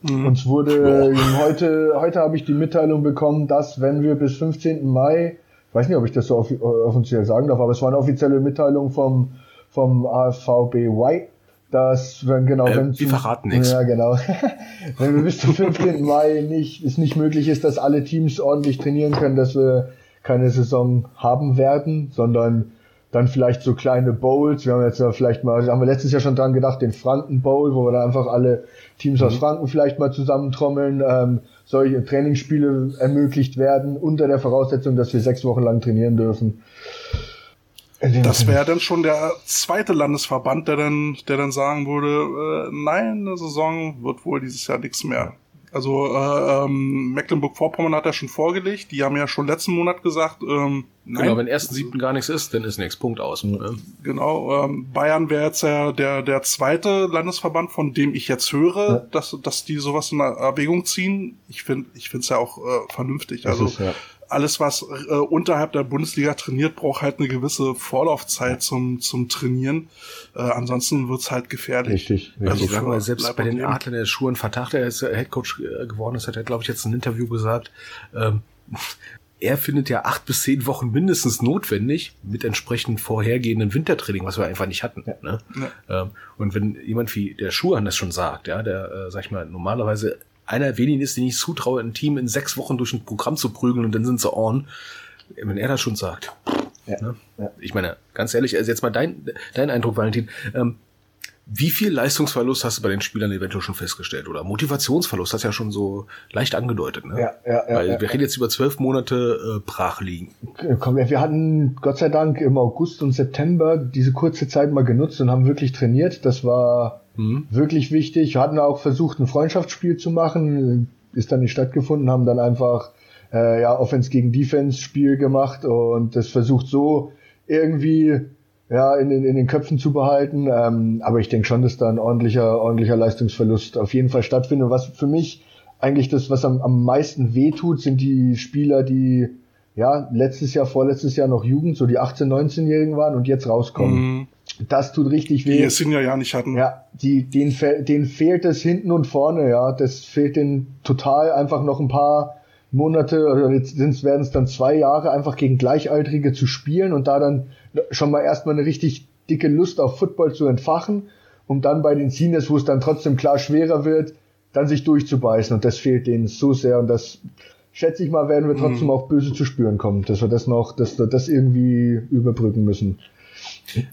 Mhm. Uns wurde oh. heute, heute habe ich die Mitteilung bekommen, dass wenn wir bis 15. Mai, ich weiß nicht, ob ich das so offiziell sagen darf, aber es war eine offizielle Mitteilung vom, vom AFVBY, dass wenn genau äh, wenn wir verraten nichts. Ja, genau. wenn wir bis zum 15. Mai nicht es nicht möglich ist, dass alle Teams ordentlich trainieren können, dass wir keine Saison haben werden, sondern dann vielleicht so kleine Bowls. Wir haben jetzt ja vielleicht mal, haben wir letztes Jahr schon dran gedacht, den Franken Bowl, wo wir da einfach alle Teams mhm. aus Franken vielleicht mal zusammentrommeln. Ähm, solche Trainingsspiele ermöglicht werden, unter der Voraussetzung, dass wir sechs Wochen lang trainieren dürfen. Das wäre dann schon der zweite Landesverband, der dann, der dann sagen würde, äh, nein, eine Saison wird wohl dieses Jahr nichts mehr. Also äh, ähm, Mecklenburg-Vorpommern hat ja schon vorgelegt. Die haben ja schon letzten Monat gesagt, ähm, nein. Genau, wenn ersten siebten gar nichts ist, dann ist nichts. Punkt aus. Ne? Genau. Ähm, Bayern wäre jetzt ja der der zweite Landesverband, von dem ich jetzt höre, ja. dass dass die sowas in Erwägung ziehen. Ich finde ich finde es ja auch äh, vernünftig. Das also ist, ja alles, was äh, unterhalb der Bundesliga trainiert, braucht halt eine gewisse Vorlaufzeit zum, zum Trainieren. Äh, ansonsten wird's halt gefährlich. Richtig. Also richtig. Also selbst bei den Adlern der Schuhen Vertag, der jetzt Headcoach äh, geworden ist, hat er, glaube ich, jetzt ein Interview gesagt, ähm, er findet ja acht bis zehn Wochen mindestens notwendig mit entsprechend vorhergehenden Wintertraining, was wir einfach nicht hatten. Ja. Ne? Ja. Ähm, und wenn jemand wie der Schuhan das schon sagt, ja, der, äh, sag ich mal, normalerweise einer wenigen ist, den ich zutraue, ein Team in sechs Wochen durch ein Programm zu prügeln und dann sind sie on. Wenn er das schon sagt. Ja, ne? ja. Ich meine, ganz ehrlich, also jetzt mal dein, dein Eindruck, Valentin. Ähm, wie viel Leistungsverlust hast du bei den Spielern eventuell schon festgestellt? Oder Motivationsverlust hast du ja schon so leicht angedeutet, ne? Ja, ja, ja. Weil ja, wir reden jetzt über zwölf Monate äh, brach liegen. Komm, wir hatten Gott sei Dank im August und September diese kurze Zeit mal genutzt und haben wirklich trainiert. Das war Mhm. Wirklich wichtig. Wir hatten auch versucht, ein Freundschaftsspiel zu machen, ist dann nicht stattgefunden, haben dann einfach äh, ja Offense gegen Defense Spiel gemacht und das versucht so irgendwie ja in, in, in den Köpfen zu behalten. Ähm, aber ich denke schon, dass da ein ordentlicher ordentlicher Leistungsverlust auf jeden Fall stattfindet. Was für mich eigentlich das, was am, am meisten wehtut, sind die Spieler, die ja letztes Jahr, vorletztes Jahr noch Jugend, so die 18, 19-Jährigen waren und jetzt rauskommen. Mhm. Das tut richtig weh. Die es ja ja nicht hatten. Ja, die, denen, denen fehlt es hinten und vorne, ja. Das fehlt denen total einfach noch ein paar Monate, oder jetzt werden es dann zwei Jahre, einfach gegen Gleichaltrige zu spielen und da dann schon mal erstmal eine richtig dicke Lust auf Football zu entfachen, um dann bei den Seniors, wo es dann trotzdem klar schwerer wird, dann sich durchzubeißen. Und das fehlt denen so sehr. Und das schätze ich mal, werden wir trotzdem mhm. auch böse zu spüren kommen, dass wir das noch, dass wir das irgendwie überbrücken müssen.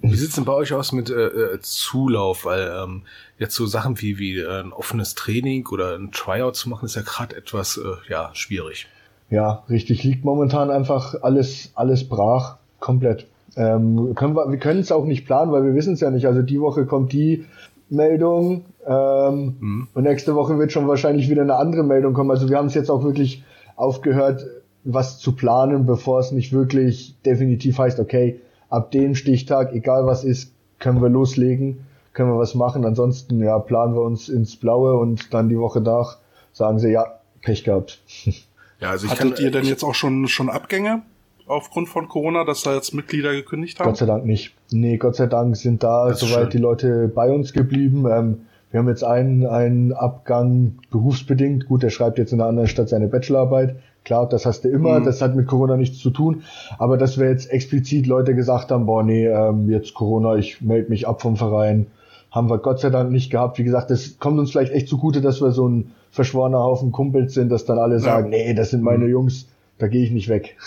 Wie sieht's denn bei euch aus mit äh, äh, Zulauf? Weil ähm, jetzt so Sachen wie, wie äh, ein offenes Training oder ein Tryout zu machen, ist ja gerade etwas äh, ja, schwierig. Ja, richtig. Liegt momentan einfach alles, alles brach. Komplett. Ähm, können wir wir können es auch nicht planen, weil wir wissen es ja nicht. Also die Woche kommt die Meldung ähm, mhm. und nächste Woche wird schon wahrscheinlich wieder eine andere Meldung kommen. Also wir haben es jetzt auch wirklich aufgehört, was zu planen, bevor es nicht wirklich definitiv heißt, okay, ab dem Stichtag, egal was ist, können wir loslegen, können wir was machen. Ansonsten, ja, planen wir uns ins Blaue und dann die Woche nach sagen sie, ja, Pech gehabt. Ja, also ich Hattet kann, ihr denn jetzt auch schon, schon Abgänge aufgrund von Corona, dass da jetzt Mitglieder gekündigt haben? Gott sei Dank nicht. Nee, Gott sei Dank sind da soweit schön. die Leute bei uns geblieben. Ähm, wir haben jetzt einen, einen Abgang berufsbedingt. Gut, der schreibt jetzt in einer anderen Stadt seine Bachelorarbeit. Klar, das hast du immer, mhm. das hat mit Corona nichts zu tun. Aber dass wir jetzt explizit Leute gesagt haben, boah, nee, ähm, jetzt Corona, ich melde mich ab vom Verein, haben wir Gott sei Dank nicht gehabt. Wie gesagt, das kommt uns vielleicht echt zugute, dass wir so ein verschworener Haufen Kumpels sind, dass dann alle sagen, ja. nee, das sind meine mhm. Jungs, da gehe ich nicht weg.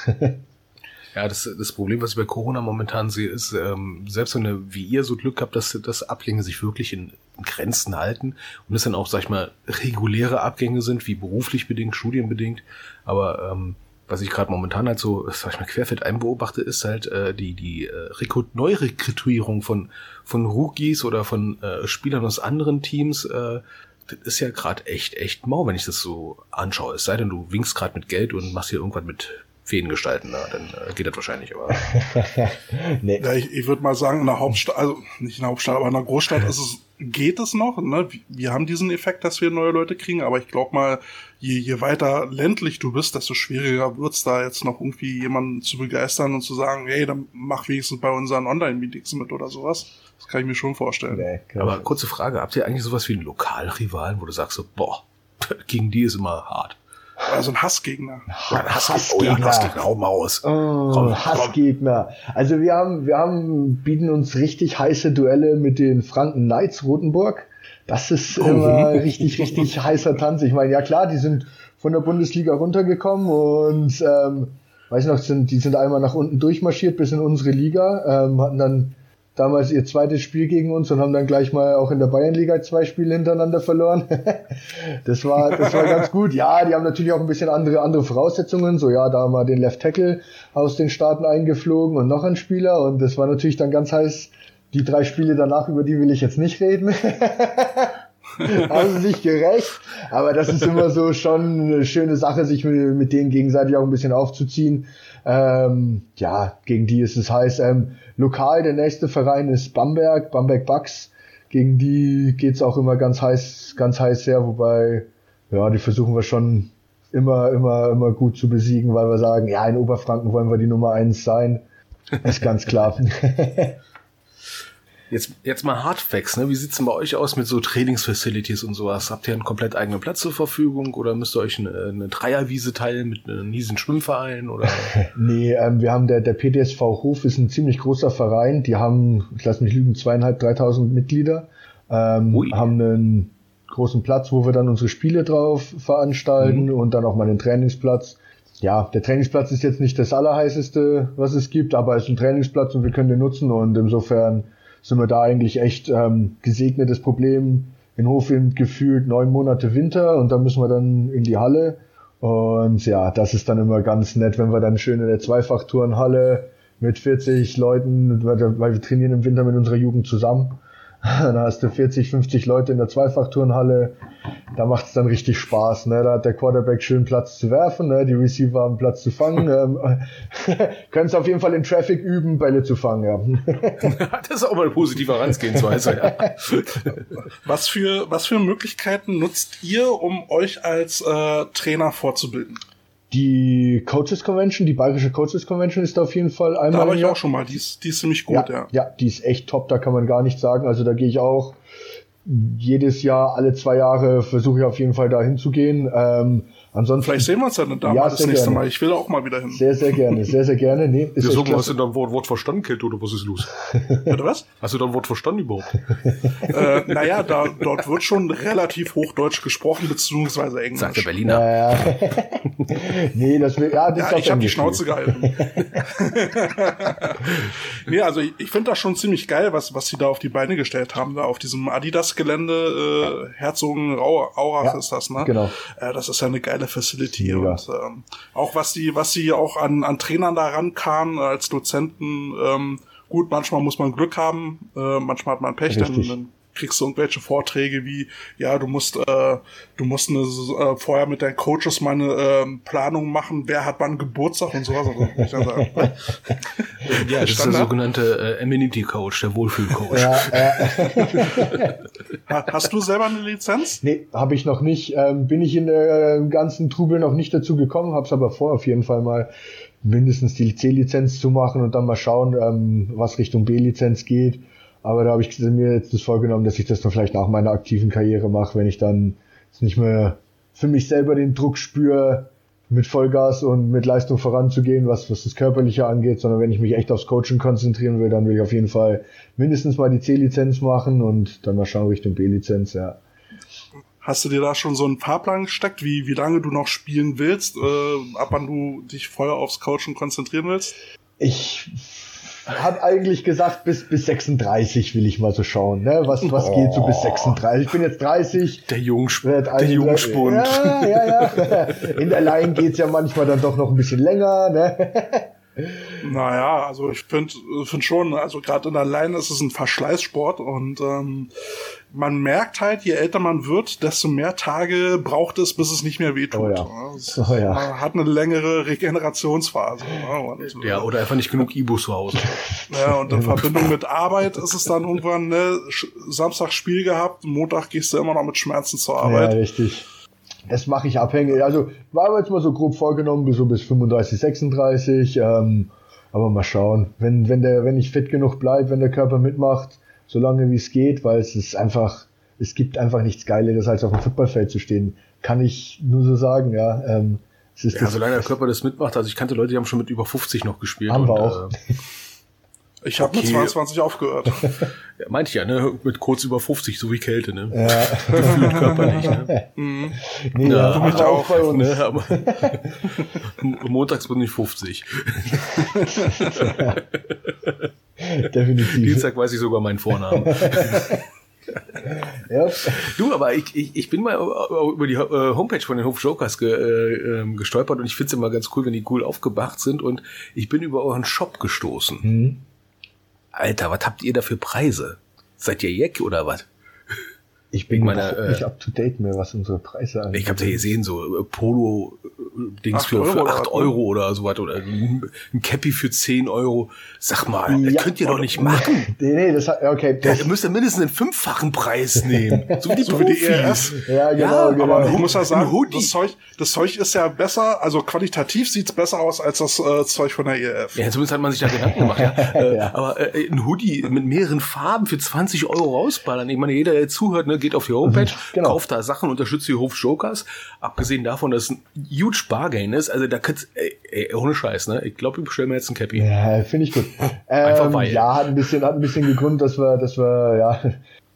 Ja, das, das Problem, was ich bei Corona momentan sehe, ist, ähm, selbst wenn ihr, wie ihr so Glück habt, dass, dass Abgänge sich wirklich in Grenzen halten und es dann auch, sag ich mal, reguläre Abgänge sind, wie beruflich bedingt, studienbedingt. Aber ähm, was ich gerade momentan halt so, sag ich mal, querfeld einbeobachte, ist halt äh, die, die äh, Rekrut Neurekrutierung von, von Rookies oder von äh, Spielern aus anderen Teams. Äh, das ist ja gerade echt, echt mau, wenn ich das so anschaue. Es sei denn, du winkst gerade mit Geld und machst hier irgendwas mit Feen gestalten, na, dann äh, geht das wahrscheinlich, aber. nee. Ja, ich, ich würde mal sagen, in der Hauptstadt, also nicht in der Hauptstadt, aber in der Großstadt ist es, geht es noch. Ne? Wir haben diesen Effekt, dass wir neue Leute kriegen, aber ich glaube mal, je, je weiter ländlich du bist, desto schwieriger wird's da jetzt noch irgendwie jemanden zu begeistern und zu sagen, hey, dann mach wenigstens bei unseren Online-Meetings mit oder sowas. Das kann ich mir schon vorstellen. Nee, aber kurze Frage, habt ihr eigentlich sowas wie einen Lokalrivalen, wo du sagst so, boah, gegen die ist immer hart? Also ein Hassgegner. Hassgegner. Oh ja, Hassgegner, hau mal aus. Oh, komm, Hassgegner. Also wir haben, wir haben, bieten uns richtig heiße Duelle mit den Franken Knights Rotenburg. Das ist oh. immer richtig, richtig heißer Tanz. Ich meine, ja klar, die sind von der Bundesliga runtergekommen und ähm, weiß noch, sind, die sind einmal nach unten durchmarschiert bis in unsere Liga, ähm, hatten dann damals ihr zweites Spiel gegen uns und haben dann gleich mal auch in der Bayernliga zwei Spiele hintereinander verloren. das war, das war ganz gut. Ja, die haben natürlich auch ein bisschen andere, andere Voraussetzungen. So, ja, da haben wir den Left Tackle aus den Staaten eingeflogen und noch ein Spieler und das war natürlich dann ganz heiß. Die drei Spiele danach, über die will ich jetzt nicht reden. haben sie sich gerecht. Aber das ist immer so schon eine schöne Sache, sich mit, mit denen gegenseitig auch ein bisschen aufzuziehen. Ähm, ja, gegen die ist es heiß. Ähm, lokal der nächste Verein ist Bamberg, Bamberg Bucks. Gegen die geht's auch immer ganz heiß, ganz heiß her, wobei, ja, die versuchen wir schon immer, immer, immer gut zu besiegen, weil wir sagen, ja, in Oberfranken wollen wir die Nummer eins sein. Ist ganz klar. Jetzt, jetzt mal Hardfacts, ne? Wie sieht's denn bei euch aus mit so Trainingsfacilities und sowas? Habt ihr einen komplett eigenen Platz zur Verfügung oder müsst ihr euch eine, eine Dreierwiese teilen mit einem riesen Schwimmverein oder? nee, ähm, wir haben der, der PDSV Hof ist ein ziemlich großer Verein. Die haben, ich lass mich lügen, zweieinhalb, dreitausend Mitglieder. Ähm, haben einen großen Platz, wo wir dann unsere Spiele drauf veranstalten mhm. und dann auch mal den Trainingsplatz. Ja, der Trainingsplatz ist jetzt nicht das allerheißeste, was es gibt, aber es ist ein Trainingsplatz und wir können den nutzen und insofern sind wir da eigentlich echt ähm, gesegnetes Problem. In Hofwind gefühlt neun Monate Winter und dann müssen wir dann in die Halle. Und ja, das ist dann immer ganz nett, wenn wir dann schön in der Zweifachtourenhalle mit 40 Leuten, weil wir trainieren im Winter mit unserer Jugend zusammen. Dann hast du 40, 50 Leute in der Zweifachturnhalle. Da macht es dann richtig Spaß. Ne? Da hat der Quarterback schön Platz zu werfen, ne? die Receiver haben Platz zu fangen. ähm, Können es auf jeden Fall in Traffic üben, Bälle zu fangen. Ja. das ist auch mal eine positive Herangehensweise. Ja. was, für, was für Möglichkeiten nutzt ihr, um euch als äh, Trainer vorzubilden? Die Coaches Convention, die Bayerische Coaches Convention ist da auf jeden Fall einmal. Da war ich auch schon mal, die ist, die ist ziemlich gut, ja, ja. Ja, die ist echt top, da kann man gar nicht sagen. Also da gehe ich auch jedes Jahr, alle zwei Jahre versuche ich auf jeden Fall da hinzugehen. Ähm, Ansonsten, Vielleicht sehen wir uns ja dann da ja, mal das nächste gerne. Mal. Ich will auch mal wieder hin. Sehr, sehr gerne, sehr, sehr gerne. Nee, Wir echt sagen, klasse. hast du da ein Wort, Wort verstanden, Kälte, oder was ist los? Bitte was? Hast du da ein Wort verstanden überhaupt? äh, naja, da, dort wird schon relativ Hochdeutsch gesprochen, beziehungsweise Englisch. Sagt der Berliner. Ja, ja. nee, das will, ja, das Ja, ist ich habe die. Schnauze gehalten. nee, also ich, ich finde das schon ziemlich geil, was, was sie da auf die Beine gestellt haben, da auf diesem Adidas-Gelände, äh, Herzogenaurach Ja, ist das, ne? genau. Äh, das ist ja eine geile Facility. Mega. Und ähm, auch was die, was sie auch an, an Trainern da rankamen, äh, als Dozenten, ähm, gut, manchmal muss man Glück haben, äh, manchmal hat man Pech, dann, dann kriegst du irgendwelche Vorträge wie, ja, du musst, äh, du musst eine, äh, vorher mit deinen Coaches mal eine ähm, Planung machen, wer hat wann Geburtstag und sowas. Also. Ja, das ist der sogenannte äh, Amenity Coach, der Wohlfühl-Coach. Ja, äh, Ha- Hast du selber eine Lizenz? nee, habe ich noch nicht. Ähm, bin ich in der äh, ganzen Trubel noch nicht dazu gekommen, habe es aber vor, auf jeden Fall mal mindestens die C-Lizenz zu machen und dann mal schauen, ähm, was Richtung B-Lizenz geht. Aber da habe ich mir jetzt das vorgenommen, dass ich das dann vielleicht nach meiner aktiven Karriere mache, wenn ich dann nicht mehr für mich selber den Druck spüre, mit Vollgas und mit Leistung voranzugehen, was, was das Körperliche angeht, sondern wenn ich mich echt aufs Coaching konzentrieren will, dann will ich auf jeden Fall mindestens mal die C-Lizenz machen und dann mal schauen Richtung B-Lizenz, ja. Hast du dir da schon so einen Fahrplan gesteckt, wie, wie lange du noch spielen willst, äh, ab wann du dich voll aufs Coaching konzentrieren willst? Ich habe eigentlich gesagt, bis, bis 36 will ich mal so schauen, ne? Was, was geht so bis 36? Ich bin jetzt 30. Der Jungsp werd der 31. Jungspund. Ja, ja, ja. In der Line geht's ja manchmal dann doch noch ein bisschen länger, ne? Naja, also ich finde find schon, also gerade in der Line ist es ein Verschleißsport und ähm, man merkt halt, je älter man wird, desto mehr Tage braucht es, bis es nicht mehr wehtut. Oh ja. Es- Oh ja. Man hat eine längere Regenerationsphase. ne? Und, Ja, oder einfach nicht genug Ibu zu Hause. Ja, und in Verbindung mit Arbeit ist es dann irgendwann, ne, Samstag Spiel gehabt, Montag gehst du immer noch mit Schmerzen zur Ja, Arbeit. richtig. Das mache ich abhängig. Also war jetzt mal so grob vorgenommen, bis so bis 35, 36. Ähm, aber mal schauen, wenn, wenn, der, wenn ich fit genug bleibe, wenn der Körper mitmacht, so lange wie es geht, weil es ist einfach, es gibt einfach nichts Geileres, als auf dem Footballfeld zu stehen. Kann ich nur so sagen, ja. Ähm, es ist Ja, solange der Körper das mitmacht, also ich kannte Leute, die haben schon mit über 50 noch gespielt. Haben wir und, auch. Äh, Ich habe mit Okay. 22 aufgehört. ja, meinte ich ja, ne? Mit kurz über 50, so wie Kälte, ne? Gefühlt körperlich, ne? nee, Ja, ja, haben mich auch, auch bei uns. ne? Aber montags bin ich 50. Definitiv. Dienstag weiß ich sogar meinen Vornamen. Ja. Du, aber ich, ich, ich bin mal über die äh, Homepage von den Hofjokers ge, äh, ähm, gestolpert und ich finde es immer ganz cool, wenn die cool aufgebracht sind und ich bin über euren Shop gestoßen. Hm. Alter, was habt ihr da für Preise? Seid ihr Jack oder was? Ich bin Ich meine, überhaupt äh, nicht up to date mehr, was unsere Preise angeht. Ich habe ja gesehen, so äh, Polo-Dings Acht für, Euro für oder 8 was, ne? Euro oder so was oder ein Cappy für 10 Euro. Sag mal, das Ja, könnt ihr doch nicht machen. Nee, nee, das hat, okay, das, Ihr müsst ja mindestens einen fünffachen Preis nehmen. So wie die So wie die Profis. ERF. ja, genau, Ja, genau. Aber ich muss ja sagen, das Zeug, das Zeug ist ja besser, also qualitativ sieht's besser aus als das äh, Zeug von der ERF. Ja, zumindest hat man sich da Gedanken gemacht. Ja. Äh, Ja. Aber äh, ein Hoodie mit mehreren Farben für 20 Euro rausballern. Ich meine, jeder, der zuhört, ne, geht auf die Homepage, genau. kauft da Sachen, unterstützt die Hofjokers. Abgesehen davon, dass ein huge Bargain ist. Also da könnt ey, ey, ohne Scheiß, ne? Ich glaube, ich bestelle mir jetzt ein Cappy. Ja, finde ich gut. Einfach Ähm, weil. ja, hat ein bisschen, hat ein bisschen gegründet, dass wir, dass wir, ja,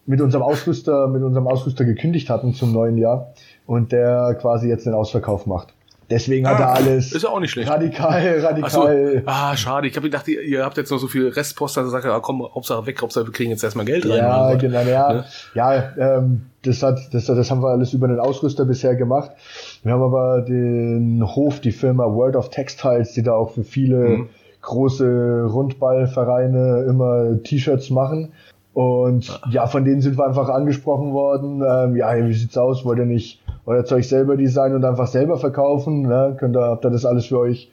mit unserem Ausrüster, mit unserem Ausrüster gekündigt hatten zum neuen Jahr und der quasi jetzt den Ausverkauf macht. Deswegen hat er Ah, alles ist ja auch nicht schlecht. radikal, Ach so, radikal. ah, schade. Ich habe gedacht, ihr, ihr habt jetzt noch so viel Restpost, dann sagt er, ah, komm, Hauptsache weg, Hauptsache wir kriegen jetzt erstmal Geld rein. Ja, genau, ja, Ne? ja, ähm, das hat, das, das haben wir alles über den Ausrüster bisher gemacht. Wir haben aber den Hof, die Firma World of Textiles, die da auch für viele Mhm. große Rundballvereine immer T-Shirts machen. Und ja, von denen sind wir einfach angesprochen worden. Ähm, ja, wie sieht's aus? Wollt ihr nicht euer Zeug selber designen und einfach selber verkaufen? Ne? Könnt ihr, habt ihr das alles für euch?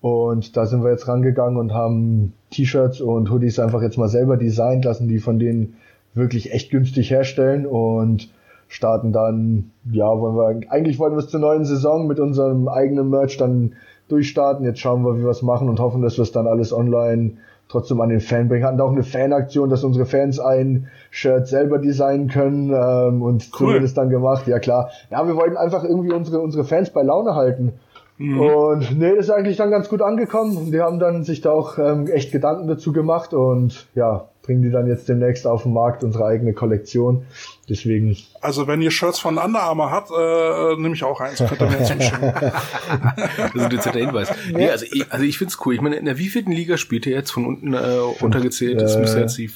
Und da sind wir jetzt rangegangen und haben T-Shirts und Hoodies einfach jetzt mal selber designt, lassen die von denen wirklich echt günstig herstellen und starten dann, ja, wollen wir, eigentlich wollten wir es zur neuen Saison mit unserem eigenen Merch dann durchstarten. Jetzt schauen wir, wie wir es machen und hoffen, dass wir es dann alles online trotzdem an den Fan bringen. Hatten auch eine Fanaktion, dass unsere Fans ein Shirt selber designen können ähm, und cool. es dann gemacht. Ja klar. Ja, wir wollten einfach irgendwie unsere unsere Fans bei Laune halten. Mhm. Und nee, ist eigentlich dann ganz gut angekommen. Und die haben dann sich da auch ähm, echt Gedanken dazu gemacht und ja, bringen die dann jetzt demnächst auf den Markt, unsere eigene Kollektion. Deswegen. Also wenn ihr Shirts von Under Armour habt, äh, nehme ich auch eins. Könnt ihr mir zuschicken. das ist ein dezenter Hinweis. Nee, also ich, also ich finde es cool. Ich meine, in der wievielten Liga spielt ihr jetzt von unten äh, runtergezählt? Das äh, müsste jetzt die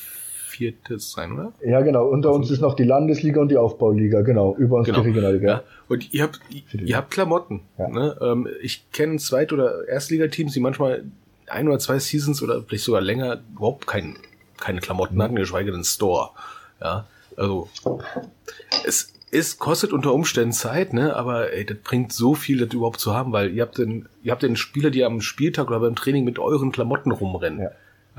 vierte sein, oder? Ja, genau. Unter uns ist noch die Landesliga und die Aufbauliga, genau. Über uns genau. die Regionalliga. Ja. Und ihr habt, ihr habt Klamotten. Ja. Ne? Ähm, ich kenne Zweit- oder Erstligateams, die manchmal ein oder zwei Seasons oder vielleicht sogar länger überhaupt kein, keine Klamotten mhm. hatten, geschweige denn Store. Ja, also es, es kostet unter Umständen Zeit, ne? Aber ey, das bringt so viel, das überhaupt zu haben, weil ihr habt den, ihr habt den Spieler, die am Spieltag oder beim Training mit euren Klamotten rumrennen. Ja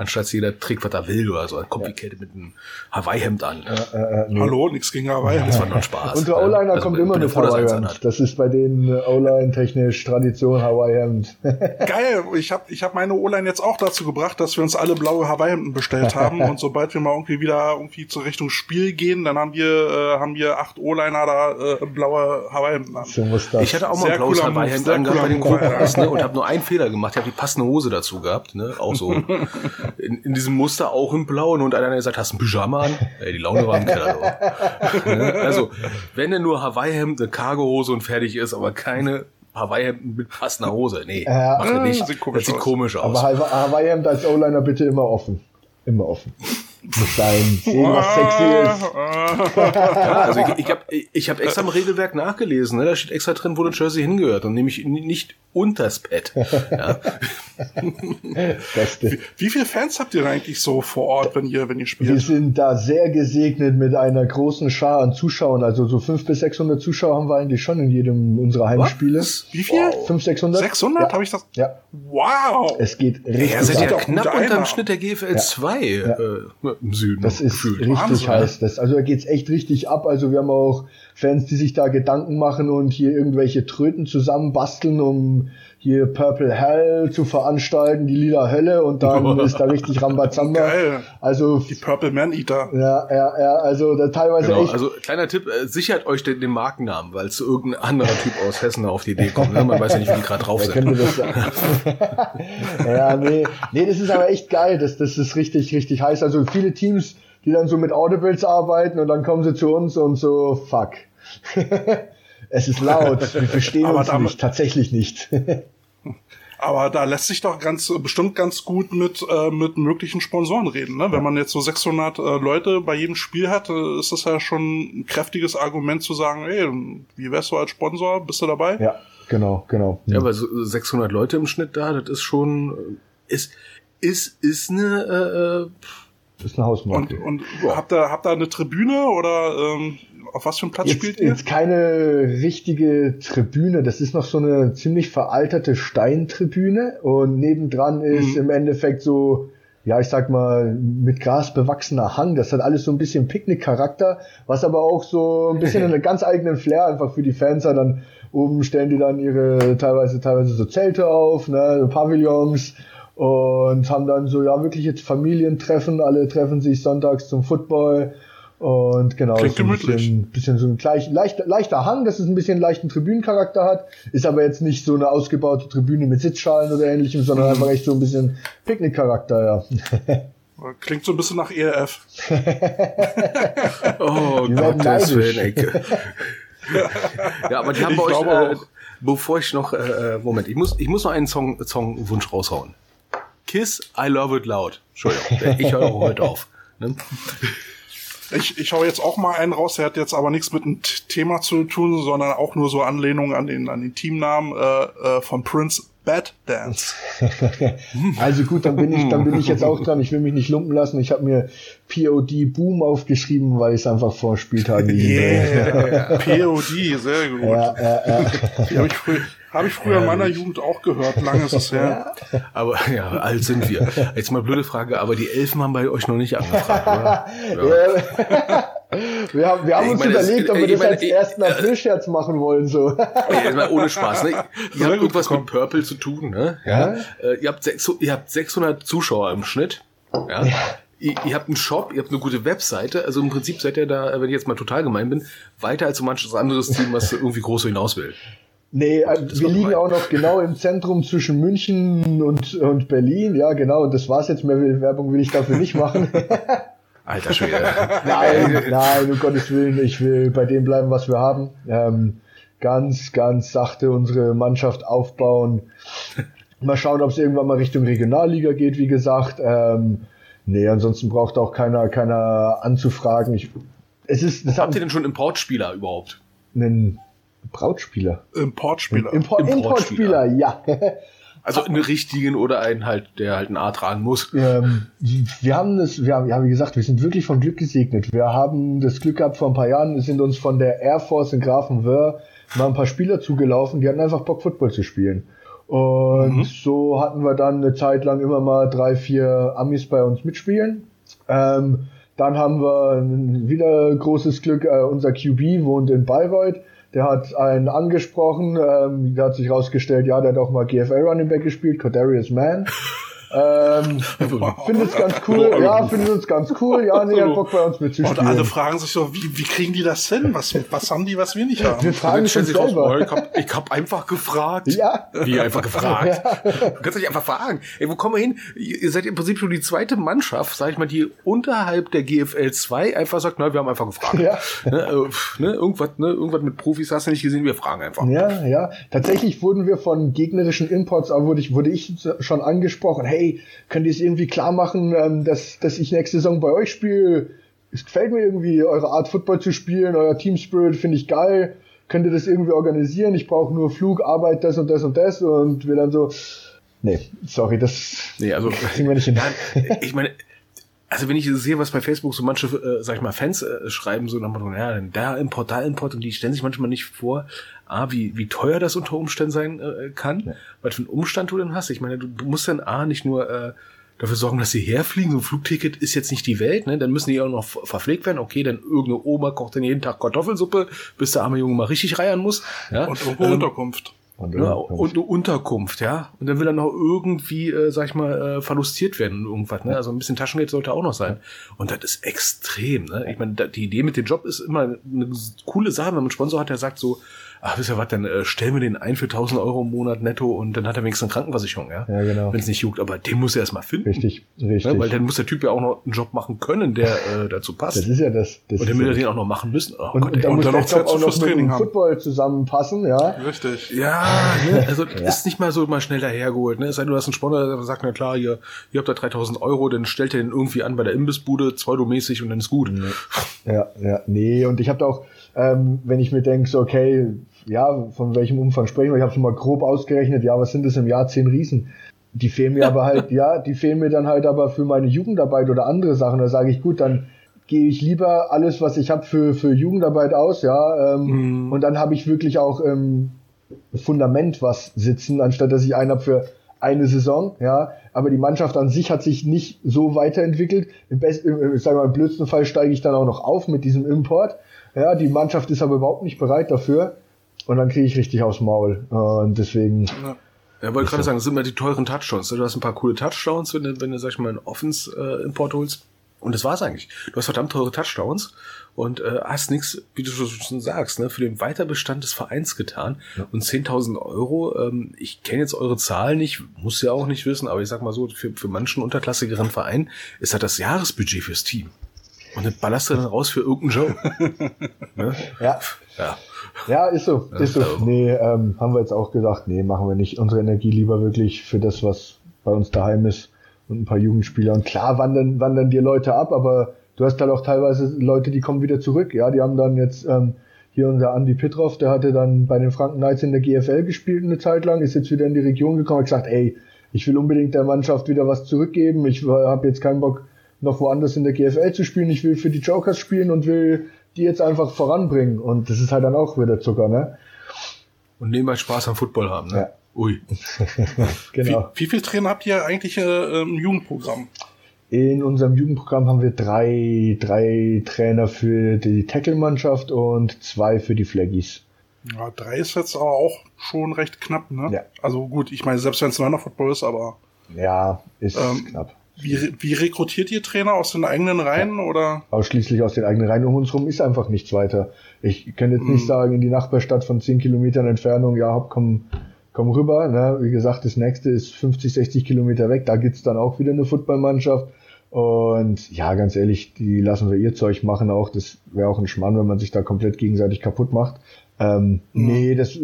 anstatt jeder trägt, was er will oder so. Dann kommt ja. die Kälte mit einem Hawaii-Hemd an. Äh, äh, nee. Hallo, nichts gegen Hawaii-Hemd. Das war nur ein Spaß. Und der O-Liner also, kommt immer mit Hawaii-Hemd. Das ist bei den äh, O-Line technisch Tradition Hawaii-Hemd. Geil, ich habe ich hab meine O-Line jetzt auch dazu gebracht, dass wir uns alle blaue Hawaii-Hemden bestellt haben und sobald wir mal irgendwie wieder irgendwie zur Richtung Spiel gehen, dann haben wir äh, haben wir acht O-Liner da äh, blaue Hawaii-Hemden an. So muss das. Ich hatte auch mal ein blaues Hawaii-Hemd angehabt bei den Cobras, ne, und habe nur einen Fehler gemacht. Ich habe die passende Hose dazu gehabt, ne, auch so in, in diesem Muster auch im Blauen und einer hat gesagt, hast du ein Pyjama an? Ey, die Laune war im Keller. Also, wenn er nur Hawaii-Hemd, eine Cargo-Hose und fertig ist, aber keine Hawaii-Hemd mit passender Hose. Nee, äh, macht er nicht. Sieht das sieht komisch aus. Aber Hawaii-Hemd als O-Liner bitte immer offen. Immer offen muss sein. Sehen, was sexy ist. ja, also ich, ich habe ich hab extra im Regelwerk nachgelesen. Ne? Da steht extra drin, wo der Jersey hingehört. Und nämlich nicht unters Pad. Ja. Wie, wie viele Fans habt ihr eigentlich so vor Ort, wenn ihr, wenn ihr spielt? Wir sind da sehr gesegnet mit einer großen Schar an Zuschauern. Also so 500 bis 600 Zuschauer haben wir eigentlich schon in jedem unserer Heimspiele. Was? Wie viel? Wow. 500, 600? 600? Ja. Habe ich das? Ja. Wow! Es geht richtig. Ja, seid ja knapp unterm Schnitt der GFL 2 ja. äh, im Süden. Das ist gefühlt. richtig Wahnsinn, heiß. Das, also da geht's echt richtig ab. Also wir haben auch Fans, die sich da Gedanken machen und hier irgendwelche Tröten zusammenbasteln, um hier Purple Hell zu veranstalten, die lila Hölle und dann ist da richtig Rambazamba. Geil. Also die Purple Man Eater. Ja, ja, ja, also da teilweise genau, echt. Also kleiner Tipp, äh, sichert euch den, den Markennamen, weil zu irgendein anderer Typ aus Hessen auf die Idee kommt. Ne? Man weiß ja nicht, wie die gerade drauf sind. Das ja, nee, nee, das ist aber echt geil. Das, das ist richtig, richtig heiß. Also viele Teams, die dann so mit Audibles arbeiten und dann kommen sie zu uns und so, fuck. Es ist laut, wir verstehen aber uns damit, nicht, tatsächlich nicht. aber da lässt sich doch ganz bestimmt ganz gut mit äh, mit möglichen Sponsoren reden, ne? Wenn man jetzt so 600 äh, Leute bei jedem Spiel hat, äh, ist das ja schon ein kräftiges Argument zu sagen, ey, wie wärst du als Sponsor, bist du dabei? Ja, genau, genau. Ja, aber so 600 Leute im Schnitt da, das ist schon ist ist ist eine äh, ist eine Hausmarke. Und, und habt ihr habt ihr eine Tribüne oder ähm, auf was für einem Platz jetzt, spielt ihr? Jetzt keine richtige Tribüne. Das ist noch so eine ziemlich veralterte Steintribüne und nebendran ist mhm. im Endeffekt so, ja, ich sag mal, mit Gras bewachsener Hang. Das hat alles so ein bisschen Picknick-Charakter, was aber auch so ein bisschen einen ganz eigenen Flair einfach für die Fans hat. Dann oben stellen die dann ihre teilweise, teilweise so Zelte auf, ne, Pavillons und haben dann so, ja, wirklich jetzt Familientreffen. Alle treffen sich sonntags zum Football und genau, Klingt so ein bisschen, bisschen so ein gleich, leicht, leichter Hang, dass es ein bisschen leichten Tribünencharakter hat, ist aber jetzt nicht so eine ausgebaute Tribüne mit Sitzschalen oder ähnlichem, sondern mhm. einfach echt so ein bisschen Picknickcharakter, ja. Klingt so ein bisschen nach ERF. oh Gott, das Ecke. ja, aber die haben ich bei euch, äh, bevor ich noch, äh, äh, Moment, ich muss, ich muss noch einen Song, Songwunsch raushauen. Kiss, I Love It Loud. Entschuldigung, ich höre heute auf. Ne? Ich, ich hau jetzt auch mal einen raus, der hat jetzt aber nichts mit einem Thema zu tun, sondern auch nur so Anlehnung an den, an den Teamnamen äh, äh, von Prince Bad Dance. also gut, dann bin ich, dann bin ich jetzt auch dran. Ich will mich nicht lumpen lassen. Ich habe mir POD Boom aufgeschrieben, weil ich es einfach vor Spieltagen yeah. POD, sehr gut. Ja, ja, ja. Die habe ich früher, habe ich früher in meiner Jugend auch gehört, lange ist es her. Aber ja, alt sind wir. Jetzt mal blöde Frage, aber die Elfen haben bei euch noch nicht angefragt, oder? Ja. Wir haben, wir haben uns meine, überlegt, ob wir das meine, als ersten April-Scherz machen wollen, so. Ja, ohne Spaß, ne? Ihr habt irgendwas mit Purple zu tun, ne? Ja. ja. Äh, ihr, habt sechs, ihr habt 600 Zuschauer im Schnitt. Ja. ja. Ihr, ihr, habt einen Shop, ihr habt eine gute Webseite. Also im Prinzip seid ihr da, wenn ich jetzt mal total gemein bin, weiter als so manches anderes Team, was irgendwie groß hinaus will. Nee, äh, wir liegen auch noch genau im Zentrum zwischen München und, und Berlin. Ja, genau. Und das war's jetzt. Mehr Werbung will ich dafür nicht machen. Alter Schwede. nein, nein, um Gottes Willen, ich will bei dem bleiben, was wir haben. Ähm, ganz, ganz sachte unsere Mannschaft aufbauen. Mal schauen, ob es irgendwann mal Richtung Regionalliga geht, wie gesagt. Ähm, nee, ansonsten braucht auch keiner, keiner anzufragen. Ich, es ist, das Habt ihr denn schon Importspieler überhaupt? Einen Brautspieler. Importspieler. Import, Importspieler, ja. Also einen richtigen oder einen halt, der halt ein A tragen muss. Ähm, wir haben das, wir haben, ja, wie gesagt, wir sind wirklich von Glück gesegnet. Wir haben das Glück gehabt, vor ein paar Jahren sind uns von der Air Force in Grafenwöhr mal ein paar Spieler zugelaufen, die hatten einfach Bock, Football zu spielen. Und mhm. so hatten wir dann eine Zeit lang immer mal drei, vier Amis bei uns mitspielen. Ähm, dann haben wir wieder großes Glück, äh, unser QB wohnt in Bayreuth der hat einen angesprochen, ähm, der hat sich rausgestellt, ja, der hat auch mal GFL Running Back gespielt, Cordarius Mann. Ähm, findet es ganz cool, ja, findet uns ganz cool, ja, nee, hat Bock bei uns mitzuspielen. Und alle fragen sich so, wie, wie kriegen die das hin? Was, was haben die, was wir nicht haben? Wir fragen uns selber. Raus, ich, hab, ich hab einfach gefragt. Ja. Wie einfach gefragt? Ja. Du kannst dich einfach fragen. Ey, wo kommen wir hin? Ihr seid im Prinzip schon die zweite Mannschaft, sag ich mal, die unterhalb der GFL 2 einfach sagt, na, wir haben einfach gefragt. Ja. Ne, äh, ne, irgendwas, ne, irgendwas mit Profis hast du nicht gesehen, wir fragen einfach. Ja, ja. Tatsächlich wurden wir von gegnerischen Imports, wurde ich, wurde ich schon angesprochen, hey, hey, könnt ihr es irgendwie klar machen, ähm, dass, dass ich nächste Saison bei euch spiele? Es gefällt mir irgendwie, eure Art Football zu spielen, euer Team Spirit finde ich geil. Könnt ihr das irgendwie organisieren? Ich brauche nur Flug, Arbeit, das und das und das. Und wir dann so, nee, sorry, das nee, also, kriegen wir nicht hin. Ja, ich meine, also wenn ich sehe, was bei Facebook so manche, äh, sag ich mal, Fans äh, schreiben, so nach dem ja, da Import, da Import, und die stellen sich manchmal nicht vor, A, wie, wie teuer das unter Umständen sein äh, kann, ja. was für einen Umstand du denn hast. Ich meine, du, du musst dann A, nicht nur äh, dafür sorgen, dass sie herfliegen, so ein Flugticket ist jetzt nicht die Welt, ne? Dann müssen die auch noch verpflegt werden. Okay, dann irgendeine Oma kocht dann jeden Tag Kartoffelsuppe, bis der arme Junge mal richtig reiern muss. Ja? Und irgendwo ähm, Unterkunft. Und, ja, und eine Unterkunft, ja. Und dann will er noch irgendwie, äh, sag ich mal, äh, verlustiert werden irgendwas, ne? Also ein bisschen Taschengeld sollte auch noch sein. Und das ist extrem, ne? Ich meine, die Idee mit dem Job ist immer eine coole Sache, wenn man einen Sponsor hat, der sagt so, ach, wisst ihr was, dann äh, stellen wir den ein für 1000 Euro im Monat netto und dann hat er wenigstens eine Krankenversicherung, ja? Ja, genau. Wenn es nicht juckt, aber den muss er erstmal finden. Richtig, richtig. Ne? Weil dann muss der Typ ja auch noch einen Job machen können, der äh, dazu passt. Das ist ja das. das und dann will er den auch noch machen müssen. Oh, und, Gott, und, dann muss der Job auch noch mit dem Football zusammenpassen, ja? Richtig. Ja, ne? also ja. ist nicht mal so mal schnell dahergeholt, ne? Es sei denn, du hast einen Sponsor, der sagt, na klar, ihr, ihr habt da 3000 Euro, dann stellt er den irgendwie an bei der Imbissbude, pseudomäßig und dann ist gut. Ja, ja, nee, und ich habe da auch, ähm, wenn ich mir denke, so, okay, ja, von welchem Umfang sprechen wir? Ich habe schon mal grob ausgerechnet, ja, was sind das im Jahr? Zehn Riesen. Die fehlen mir aber halt, ja, die fehlen mir dann halt aber für meine Jugendarbeit oder andere Sachen. Da sage ich, gut, dann gehe ich lieber alles, was ich habe, für, für Jugendarbeit aus, ja. Ähm, mhm. Und dann habe ich wirklich auch ähm, Fundament was sitzen, anstatt dass ich einen habe für eine Saison, ja. Aber die Mannschaft an sich hat sich nicht so weiterentwickelt. Im besten, sagen wir mal, im blödsten Fall steige ich dann auch noch auf mit diesem Import. Ja, die Mannschaft ist aber überhaupt nicht bereit dafür. Und dann kriege ich richtig aufs Maul. Und deswegen. Ja. Ja, wollte gerade sagen, das sind immer die teuren Touchdowns. Du hast ein paar coole Touchdowns, wenn du, wenn du sag ich mal, einen Offense-Import holst. Und das war's eigentlich. Du hast verdammt teure Touchdowns und äh, hast nichts, wie du schon sagst, ne, für den Weiterbestand des Vereins getan. Ja. Und 10.000 Euro, ähm, ich kenne jetzt eure Zahlen nicht, muss ja auch nicht wissen, aber ich sag mal so, für, für manchen unterklassigeren Verein ist das das Jahresbudget fürs Team. Und dann ballerst du dann raus für irgendeinen Joe. ne? Ja. Ja. Ja, ist so, ist so. Nee, ähm, haben wir jetzt auch gesagt, nee, machen wir nicht. Unsere Energie lieber wirklich für das, was bei uns daheim ist und ein paar Jugendspieler. Und klar wandern, wandern dir Leute ab, aber du hast halt auch teilweise Leute, die kommen wieder zurück. Ja, die haben dann jetzt ähm, hier unser Andy Pitroff, der hatte dann bei den Franken Knights in der GFL gespielt eine Zeit lang, ist jetzt wieder in die Region gekommen, hat gesagt, ey, ich will unbedingt der Mannschaft wieder was zurückgeben. Ich habe jetzt keinen Bock, noch woanders in der GFL zu spielen. Ich will für die Jokers spielen und will die jetzt einfach voranbringen. Und das ist halt dann auch wieder Zucker, ne? Und nebenbei Spaß am Football haben, ne? Ja. Ui. genau. Wie, wie viele Trainer habt ihr eigentlich äh, im Jugendprogramm? In unserem Jugendprogramm haben wir drei, drei Trainer für die Tackle-Mannschaft und zwei für die Flaggies. Ja, drei ist jetzt aber auch schon recht knapp, ne? Ja. Also gut, ich meine, selbst wenn es ein Football ist, aber. Ja, ist ähm, knapp. Wie, wie rekrutiert ihr Trainer aus den eigenen Reihen ja. oder? Ausschließlich aus den eigenen Reihen. Um uns rum ist einfach nichts weiter. Ich kann jetzt nicht mhm. sagen, in die Nachbarstadt von 10 Kilometern Entfernung, ja, hopp, komm, komm rüber. Ne? Wie gesagt, das nächste ist 50, 60 Kilometer weg. Da gibt's dann auch wieder eine Footballmannschaft. Und ja, ganz ehrlich, die lassen wir ihr Zeug machen auch. Das wäre auch ein Schmarrn, wenn man sich da komplett gegenseitig kaputt macht. Ähm, mhm. Nee, das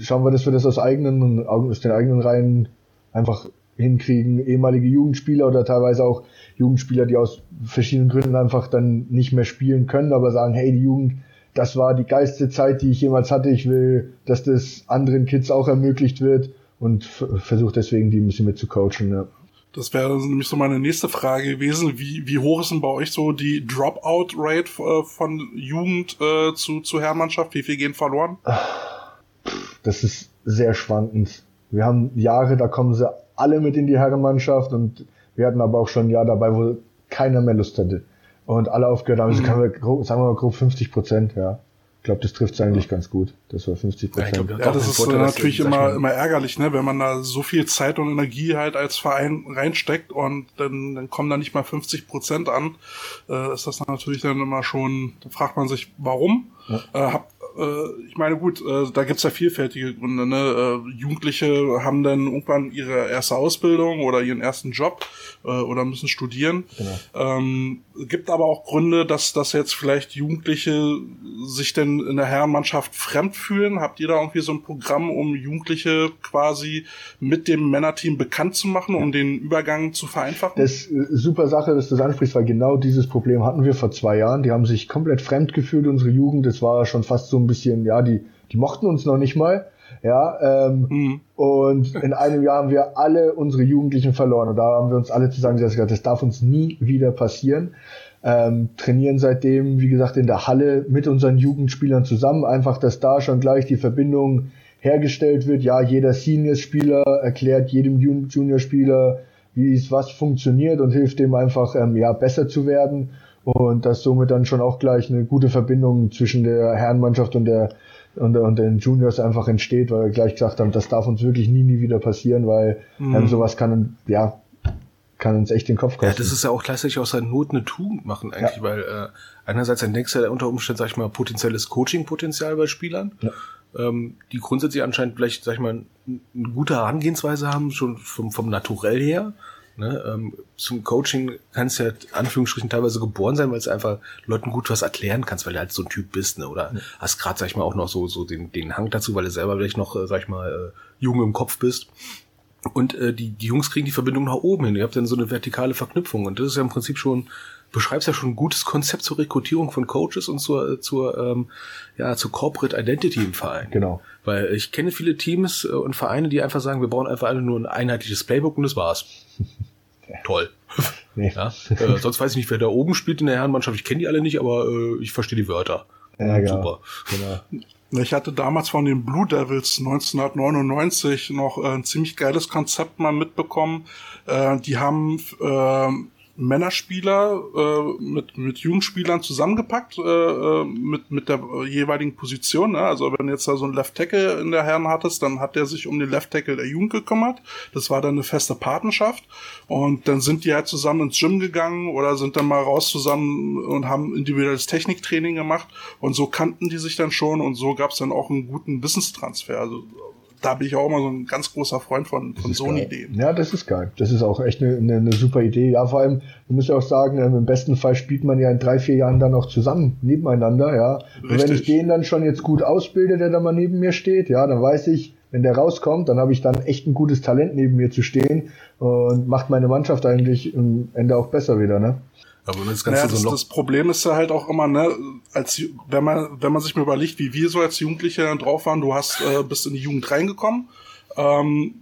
schauen wir, dass wir das aus eigenen, aus den eigenen Reihen einfach hinkriegen. Ehemalige Jugendspieler oder teilweise auch Jugendspieler, die aus verschiedenen Gründen einfach dann nicht mehr spielen können, aber sagen, hey, die Jugend, das war die geilste Zeit, die ich jemals hatte. Ich will, dass das anderen Kids auch ermöglicht wird und versuche deswegen die ein bisschen mit zu coachen. Ja. Das wäre nämlich so meine nächste Frage gewesen. Wie, wie hoch ist denn bei euch so die Dropout-Rate äh, von Jugend äh, zu, zu Herrenmannschaft? Wie viel gehen verloren? Das ist sehr schwankend. Wir haben Jahre, da kommen sie alle mit in die Herrenmannschaft und wir hatten aber auch schon ein Jahr dabei, wo keiner mehr Lust hatte. Und alle aufgehört haben. Also mhm. sagen wir mal grob 50 Prozent, ja. Ich glaube, das trifft es eigentlich ja. ganz gut. Das war 50 Prozent. Ja, ja, das ist Vorteil, natürlich immer, immer ärgerlich, ne, wenn man da so viel Zeit und Energie halt als Verein reinsteckt und dann, dann kommen da nicht mal 50 Prozent an. Äh, ist das natürlich dann immer schon, da fragt man sich, warum? Ja. Äh, hab, äh, ich meine, gut, äh, da gibt's ja vielfältige Gründe. Ne? Äh, Jugendliche haben dann irgendwann ihre erste Ausbildung oder ihren ersten Job äh, oder müssen studieren. Genau. Ähm, gibt aber auch Gründe, dass, dass jetzt vielleicht Jugendliche sich denn in der Herrenmannschaft fremd fühlen. Habt ihr da irgendwie so ein Programm, um Jugendliche quasi mit dem Männerteam bekannt zu machen, um den Übergang zu vereinfachen? Das ist äh, super Sache, dass du das ansprichst, weil genau dieses Problem hatten wir vor zwei Jahren. Die haben sich komplett fremd gefühlt, unsere Jugend. Das war schon fast so ein bisschen, ja, die, die mochten uns noch nicht mal. Ja, ähm, mhm. und in einem Jahr haben wir alle unsere Jugendlichen verloren. Und da haben wir uns alle zusammengesetzt gesagt, das darf uns nie wieder passieren. Ähm, trainieren seitdem, wie gesagt, in der Halle mit unseren Jugendspielern zusammen. Einfach, dass da schon gleich die Verbindung hergestellt wird. Ja, jeder Senior-Spieler erklärt jedem Junior-Spieler, wie es was funktioniert und hilft dem einfach, ähm, ja, besser zu werden. Und dass somit dann schon auch gleich eine gute Verbindung zwischen der Herrenmannschaft und der und, und den Juniors einfach entsteht, weil wir gleich gesagt haben, das darf uns wirklich nie, nie wieder passieren, weil mhm. ähm, sowas kann, ja, kann uns echt den Kopf kosten. Ja, das ist ja auch klassisch aus der Not eine Tugend machen eigentlich, ja. weil äh, einerseits entdeckst du ja unter Umständen, sag ich mal, potenzielles Coaching-Potenzial bei Spielern, ja. ähm, die grundsätzlich anscheinend vielleicht, sag ich mal, eine gute Herangehensweise haben, schon vom, vom Naturell her, Ne? Ähm, zum Coaching kannst du ja Anführungsstrichen teilweise geboren sein, weil es einfach Leuten gut was erklären kannst, weil du halt so ein Typ bist, ne? Oder ja. hast gerade, sag ich mal, auch noch so, so den, den Hang dazu, weil du selber vielleicht noch, äh, sag ich mal, äh, jung im Kopf bist. Und äh, die, die Jungs kriegen die Verbindung nach oben hin. Ihr habt dann so eine vertikale Verknüpfung. Und das ist ja im Prinzip schon, beschreibst ja schon ein gutes Konzept zur Rekrutierung von Coaches und zur, zur, ähm, ja, zur Corporate Identity im Verein. Genau. Weil ich kenne viele Teams äh, und Vereine, die einfach sagen, wir brauchen einfach alle nur ein einheitliches Playbook und das war's. Toll. Nee. Ja, äh, sonst weiß ich nicht, wer da oben spielt in der Herrenmannschaft. Ich kenne die alle nicht, aber äh, ich verstehe die Wörter. Ja, genau. Super. Genau. Ich hatte damals von den Blue Devils 1999 noch äh, ein ziemlich geiles Konzept mal mitbekommen. Äh, die haben äh, Männerspieler äh, mit, mit Jugendspielern zusammengepackt, äh, äh, mit, mit der jeweiligen Position. Ne? Also wenn jetzt da so ein Left Tackle in der Herren hattest, dann hat der sich um den Left Tackle der Jugend gekümmert. Das war dann eine feste Patenschaft. Und dann sind die halt zusammen ins Gym gegangen oder sind dann mal raus zusammen und haben individuelles Techniktraining gemacht. Und so kannten die sich dann schon und so gab es dann auch einen guten Wissenstransfer. Also da bin ich auch immer so ein ganz großer Freund von, von so Ideen. Ja, das ist geil. Das ist auch echt eine, eine, eine super Idee. Ja, vor allem, du musst ja auch sagen, ähm, im besten Fall spielt man ja in drei, vier Jahren dann auch zusammen, nebeneinander, ja. Und wenn ich den dann schon jetzt gut ausbilde, der da mal neben mir steht, ja, dann weiß ich, wenn der rauskommt, dann habe ich dann echt ein gutes Talent neben mir zu stehen und macht meine Mannschaft eigentlich am Ende auch besser wieder, ne? Aber das, Ganze naja, das, so das Problem ist ja halt auch immer, ne, als wenn man, wenn man sich mal überlegt, wie wir so als Jugendliche drauf waren, du hast, äh, bist in die Jugend reingekommen, ähm,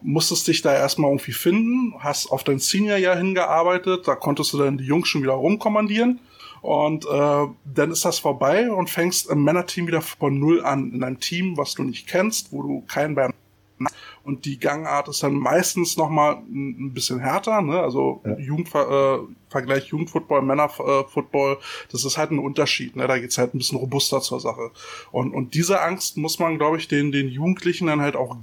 musstest dich da erstmal irgendwie finden, hast auf dein Senior-Jahr hingearbeitet, da konntest du dann die Jungs schon wieder rumkommandieren. Und äh, dann ist das vorbei und fängst im Männerteam wieder von null an, in einem Team, was du nicht kennst, wo du keinen bei und die Gangart ist dann meistens noch mal ein bisschen härter, ne? Also ja. Jugendver äh, Vergleich Jugendfootball, Männerfootball, das ist halt ein Unterschied, ne? Da geht's halt ein bisschen robuster zur Sache. Und und diese Angst muss man, glaube ich, den den Jugendlichen dann halt auch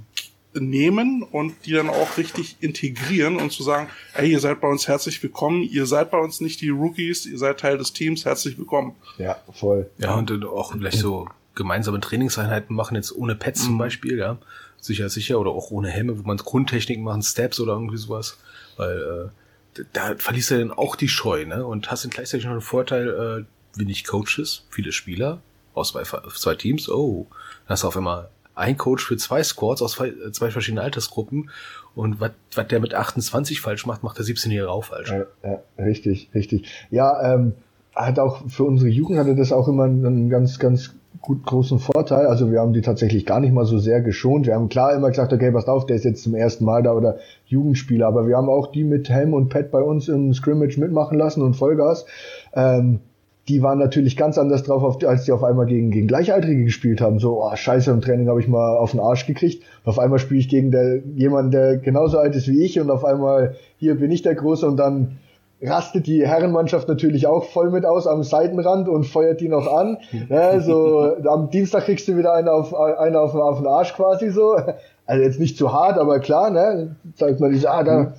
nehmen und die dann auch richtig integrieren und zu sagen, ey, ihr seid bei uns herzlich willkommen, ihr seid bei uns nicht die Rookies, ihr seid Teil des Teams, herzlich willkommen. Ja, voll. Ja, und auch vielleicht so gemeinsame Trainingseinheiten machen, jetzt ohne Pads mhm. zum Beispiel, ja. Sicher, sicher, oder auch ohne Helme, wo man Grundtechniken machen, Steps oder irgendwie sowas. Weil äh, da verliest du dann auch die Scheu, ne? Und hast dann gleichzeitig noch einen Vorteil, äh, wenig Coaches, viele Spieler aus zwei, zwei Teams, oh, dann hast du auf einmal ein Coach für zwei Squads aus zwei, äh, zwei verschiedenen Altersgruppen und was der mit 28 falsch macht, macht der 17-Jährige auch falsch. Ja, ja, richtig, richtig. Ja, ähm, hat auch für unsere Jugend hatte das auch immer einen ganz, ganz gut großen Vorteil. Also wir haben die tatsächlich gar nicht mal so sehr geschont. Wir haben klar immer gesagt, okay, passt auf, der ist jetzt zum ersten Mal da oder Jugendspieler, aber wir haben auch die mit Helm und Pad bei uns im Scrimmage mitmachen lassen und Vollgas. Ähm, die waren natürlich ganz anders drauf, als die auf einmal gegen, gegen Gleichaltrige gespielt haben. So, oh, scheiße, im Training habe ich mal auf den Arsch gekriegt. Und auf einmal spiele ich gegen der, jemanden, der genauso alt ist wie ich und auf einmal, hier bin ich der Große und dann rastet die Herrenmannschaft natürlich auch voll mit aus am Seitenrand und feuert die noch an. Ja, so, am Dienstag kriegst du wieder einen auf, einen auf, auf den Arsch quasi so. Also jetzt nicht zu hart, aber klar, ne? Sagt man nicht, ah, da,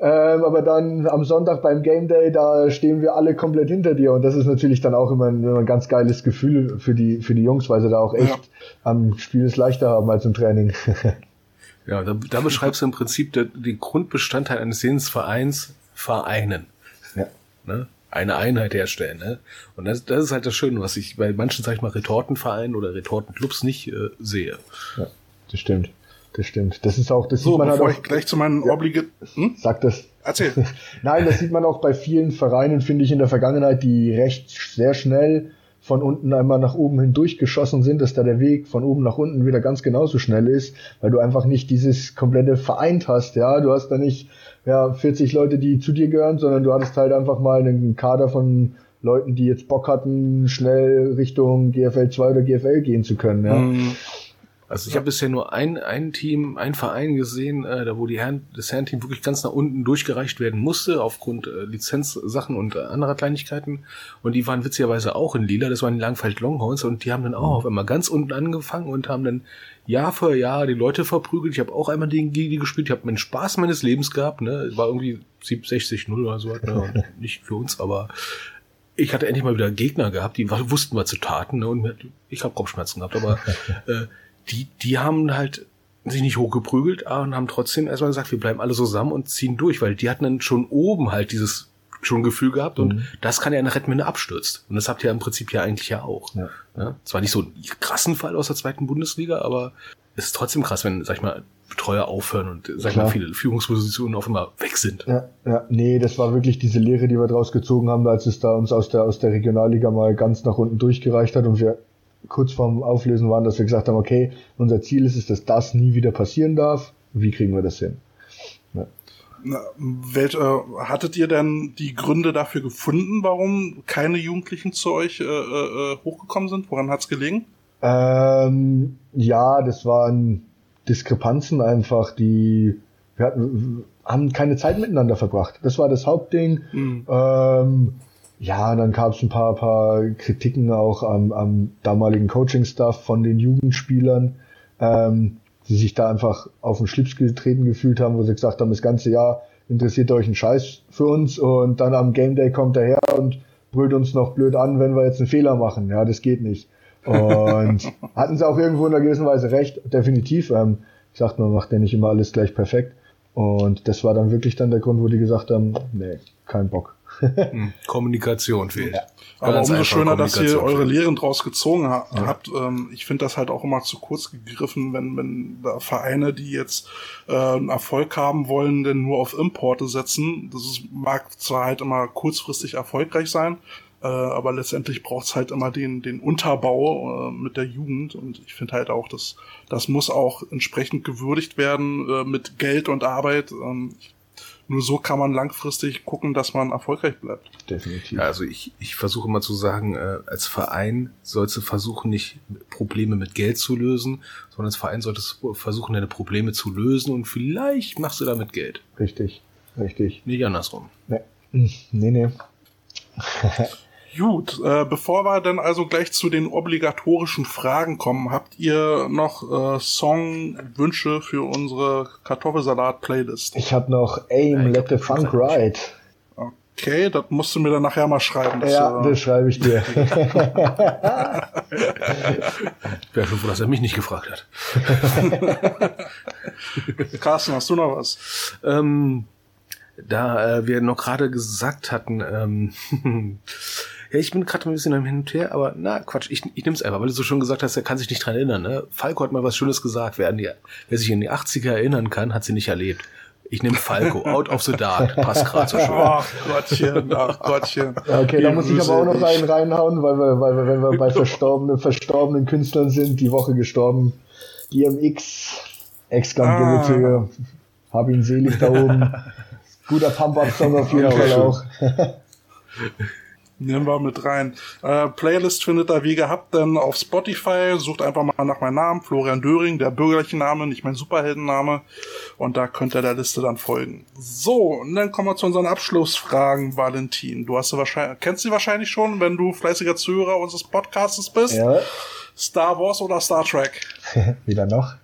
ähm, aber dann am Sonntag beim Game Day, da stehen wir alle komplett hinter dir. Und das ist natürlich dann auch immer ein, ein ganz geiles Gefühl für die, für die Jungs, weil sie da auch echt ja. am Spiel es leichter haben als im Training. ja, da, da beschreibst du im Prinzip den Grundbestandteil eines Sehensvereins vereinen. Ne? Eine Einheit herstellen. Ne? Und das, das ist halt das Schöne, was ich bei manchen, sag ich mal, Retortenvereinen oder Retortenclubs nicht äh, sehe. Ja, das stimmt. Das stimmt. Das ist auch, das so, sieht man halt auch. ich gleich zu meinen ja, oblige. Hm? Sag das. Erzähl. Nein, das sieht man auch bei vielen Vereinen, finde ich, in der Vergangenheit, die recht sehr schnell von unten einmal nach oben hindurch geschossen sind, dass da der Weg von oben nach unten wieder ganz genauso schnell ist, weil du einfach nicht dieses komplette vereint hast, ja. Du hast da nicht, ja, 40 Leute, die zu dir gehören, sondern du hattest halt einfach mal einen Kader von Leuten, die jetzt Bock hatten, schnell Richtung GFL 2 oder GFL gehen zu können, ja. Mhm. Also ich habe bisher nur ein, ein Team, ein Verein gesehen, äh, da wo die Herren, das Herrenteam wirklich ganz nach unten durchgereicht werden musste, aufgrund äh, Lizenzsachen und äh, anderer Kleinigkeiten. Und die waren witzigerweise auch in Lila, das waren die Langfeld Longhorns und die haben dann auch auf einmal ganz unten angefangen und haben dann Jahr für Jahr die Leute verprügelt. Ich habe auch einmal gegen die gespielt, ich habe meinen Spaß meines Lebens gehabt, ne? War irgendwie 60-0 oder so, ne? nicht für uns, aber ich hatte endlich mal wieder Gegner gehabt, die wussten, was zu taten, ne? Und ich habe Kopfschmerzen gehabt, aber äh, die, die haben halt sich nicht hochgeprügelt und haben trotzdem erstmal gesagt, wir bleiben alle zusammen und ziehen durch, weil die hatten dann schon oben halt dieses schon Gefühl gehabt und mhm. das kann ja eine retten, wenn er abstürzt. Und das habt ihr im Prinzip ja eigentlich ja auch. Ja. Ja? Zwar nicht so ein krassen Fall aus der zweiten Bundesliga, aber es ist trotzdem krass, wenn, sag ich mal, Betreuer aufhören und, sag ich mal, viele Führungspositionen auf einmal weg sind. Ja, ja, nee, das war wirklich diese Lehre, die wir draus gezogen haben, als es da uns aus der, aus der Regionalliga mal ganz nach unten durchgereicht hat und wir kurz vorm Auflösen waren, dass wir gesagt haben, okay, unser Ziel ist es, dass das nie wieder passieren darf. Wie kriegen wir das hin? Ja. Na, welch, äh, hattet ihr denn die Gründe dafür gefunden, warum keine Jugendlichen zu euch äh, äh, hochgekommen sind? Woran hat's gelegen? Ähm, ja, das waren Diskrepanzen einfach, die wir hatten, haben keine Zeit miteinander verbracht. Das war das Hauptding. Mhm. Ähm, ja, dann gab es ein paar, paar Kritiken auch am, am damaligen Coaching-Staff von den Jugendspielern, ähm, die sich da einfach auf den Schlips getreten gefühlt haben, wo sie gesagt haben, das ganze Jahr interessiert euch ein Scheiß für uns und dann am Game Day kommt er her und brüllt uns noch blöd an, wenn wir jetzt einen Fehler machen. Ja, das geht nicht. Und hatten sie auch irgendwo in einer gewissen Weise recht, definitiv. Ähm, ich sagte, man macht ja nicht immer alles gleich perfekt. Und das war dann wirklich dann der Grund, wo die gesagt haben, nee, kein Bock. Hm, Kommunikation fehlt. Ja. Aber umso schöner, dass ihr eure Lehren draus gezogen ha ja. habt. Ähm, ich finde das halt auch immer zu kurz gegriffen, wenn, wenn da Vereine, die jetzt äh, einen Erfolg haben wollen, denn nur auf Importe setzen. Das ist, mag zwar halt immer kurzfristig erfolgreich sein, äh, aber letztendlich braucht's halt immer den, den Unterbau äh, mit der Jugend. Und ich finde halt auch, dass das muss auch entsprechend gewürdigt werden äh, mit Geld und Arbeit. Ähm, ich Nur so kann man langfristig gucken, dass man erfolgreich bleibt. Definitiv. Ja, also ich, ich versuche immer zu sagen, äh, als Verein sollst du versuchen, nicht Probleme mit Geld zu lösen, sondern als Verein solltest du versuchen, deine Probleme zu lösen und vielleicht machst du damit Geld. Richtig, richtig. Nicht andersrum. Nee, nee. nee. Gut, äh, bevor wir dann also gleich zu den obligatorischen Fragen kommen, habt ihr noch äh, Songwünsche für unsere Kartoffelsalat-Playlist? Ich habe noch Aim, Let the Funk Ride. Okay, das musst du mir dann nachher mal schreiben. Dass, ja, äh, das schreibe ich dir. Wäre schon froh, dass er mich nicht gefragt hat. Carsten, hast du noch was? Ähm, da äh, wir noch gerade gesagt hatten, ähm, ja, ich bin gerade ein bisschen am Hin und Her, aber na, Quatsch, ich, ich nehme es einfach, weil du so schon gesagt hast, er kann sich nicht dran erinnern. Ne? Falco hat mal was Schönes gesagt, wer, an die, wer sich in die 80er erinnern kann, hat sie nicht erlebt. Ich nehme Falco, Out of the Dark, passt gerade so schön. Ach Gottchen, ach Gottchen. Ja, okay, da muss ich aber auch noch rein, reinhauen, weil wir, weil wir, wenn wir bei verstorbenen, verstorbenen Künstlern sind, die Woche gestorben, DMX, Ex-Gambit, ah. hab ihn selig da oben. Guter Pump-Up-Song auf jeden Fall auch. Nehmen wir mit rein. Äh, Playlist findet ihr wie gehabt denn auf Spotify. Sucht einfach mal nach meinem Namen, Florian Döring, der bürgerliche Name, nicht mein Superheldenname. Und da könnt ihr der Liste dann folgen. So, und dann kommen wir zu unseren Abschlussfragen, Valentin. Du hast sie wahrscheinlich, kennst sie wahrscheinlich schon, wenn du fleißiger Zuhörer unseres Podcasts bist. Ja. Star Wars oder Star Trek? Wieder noch?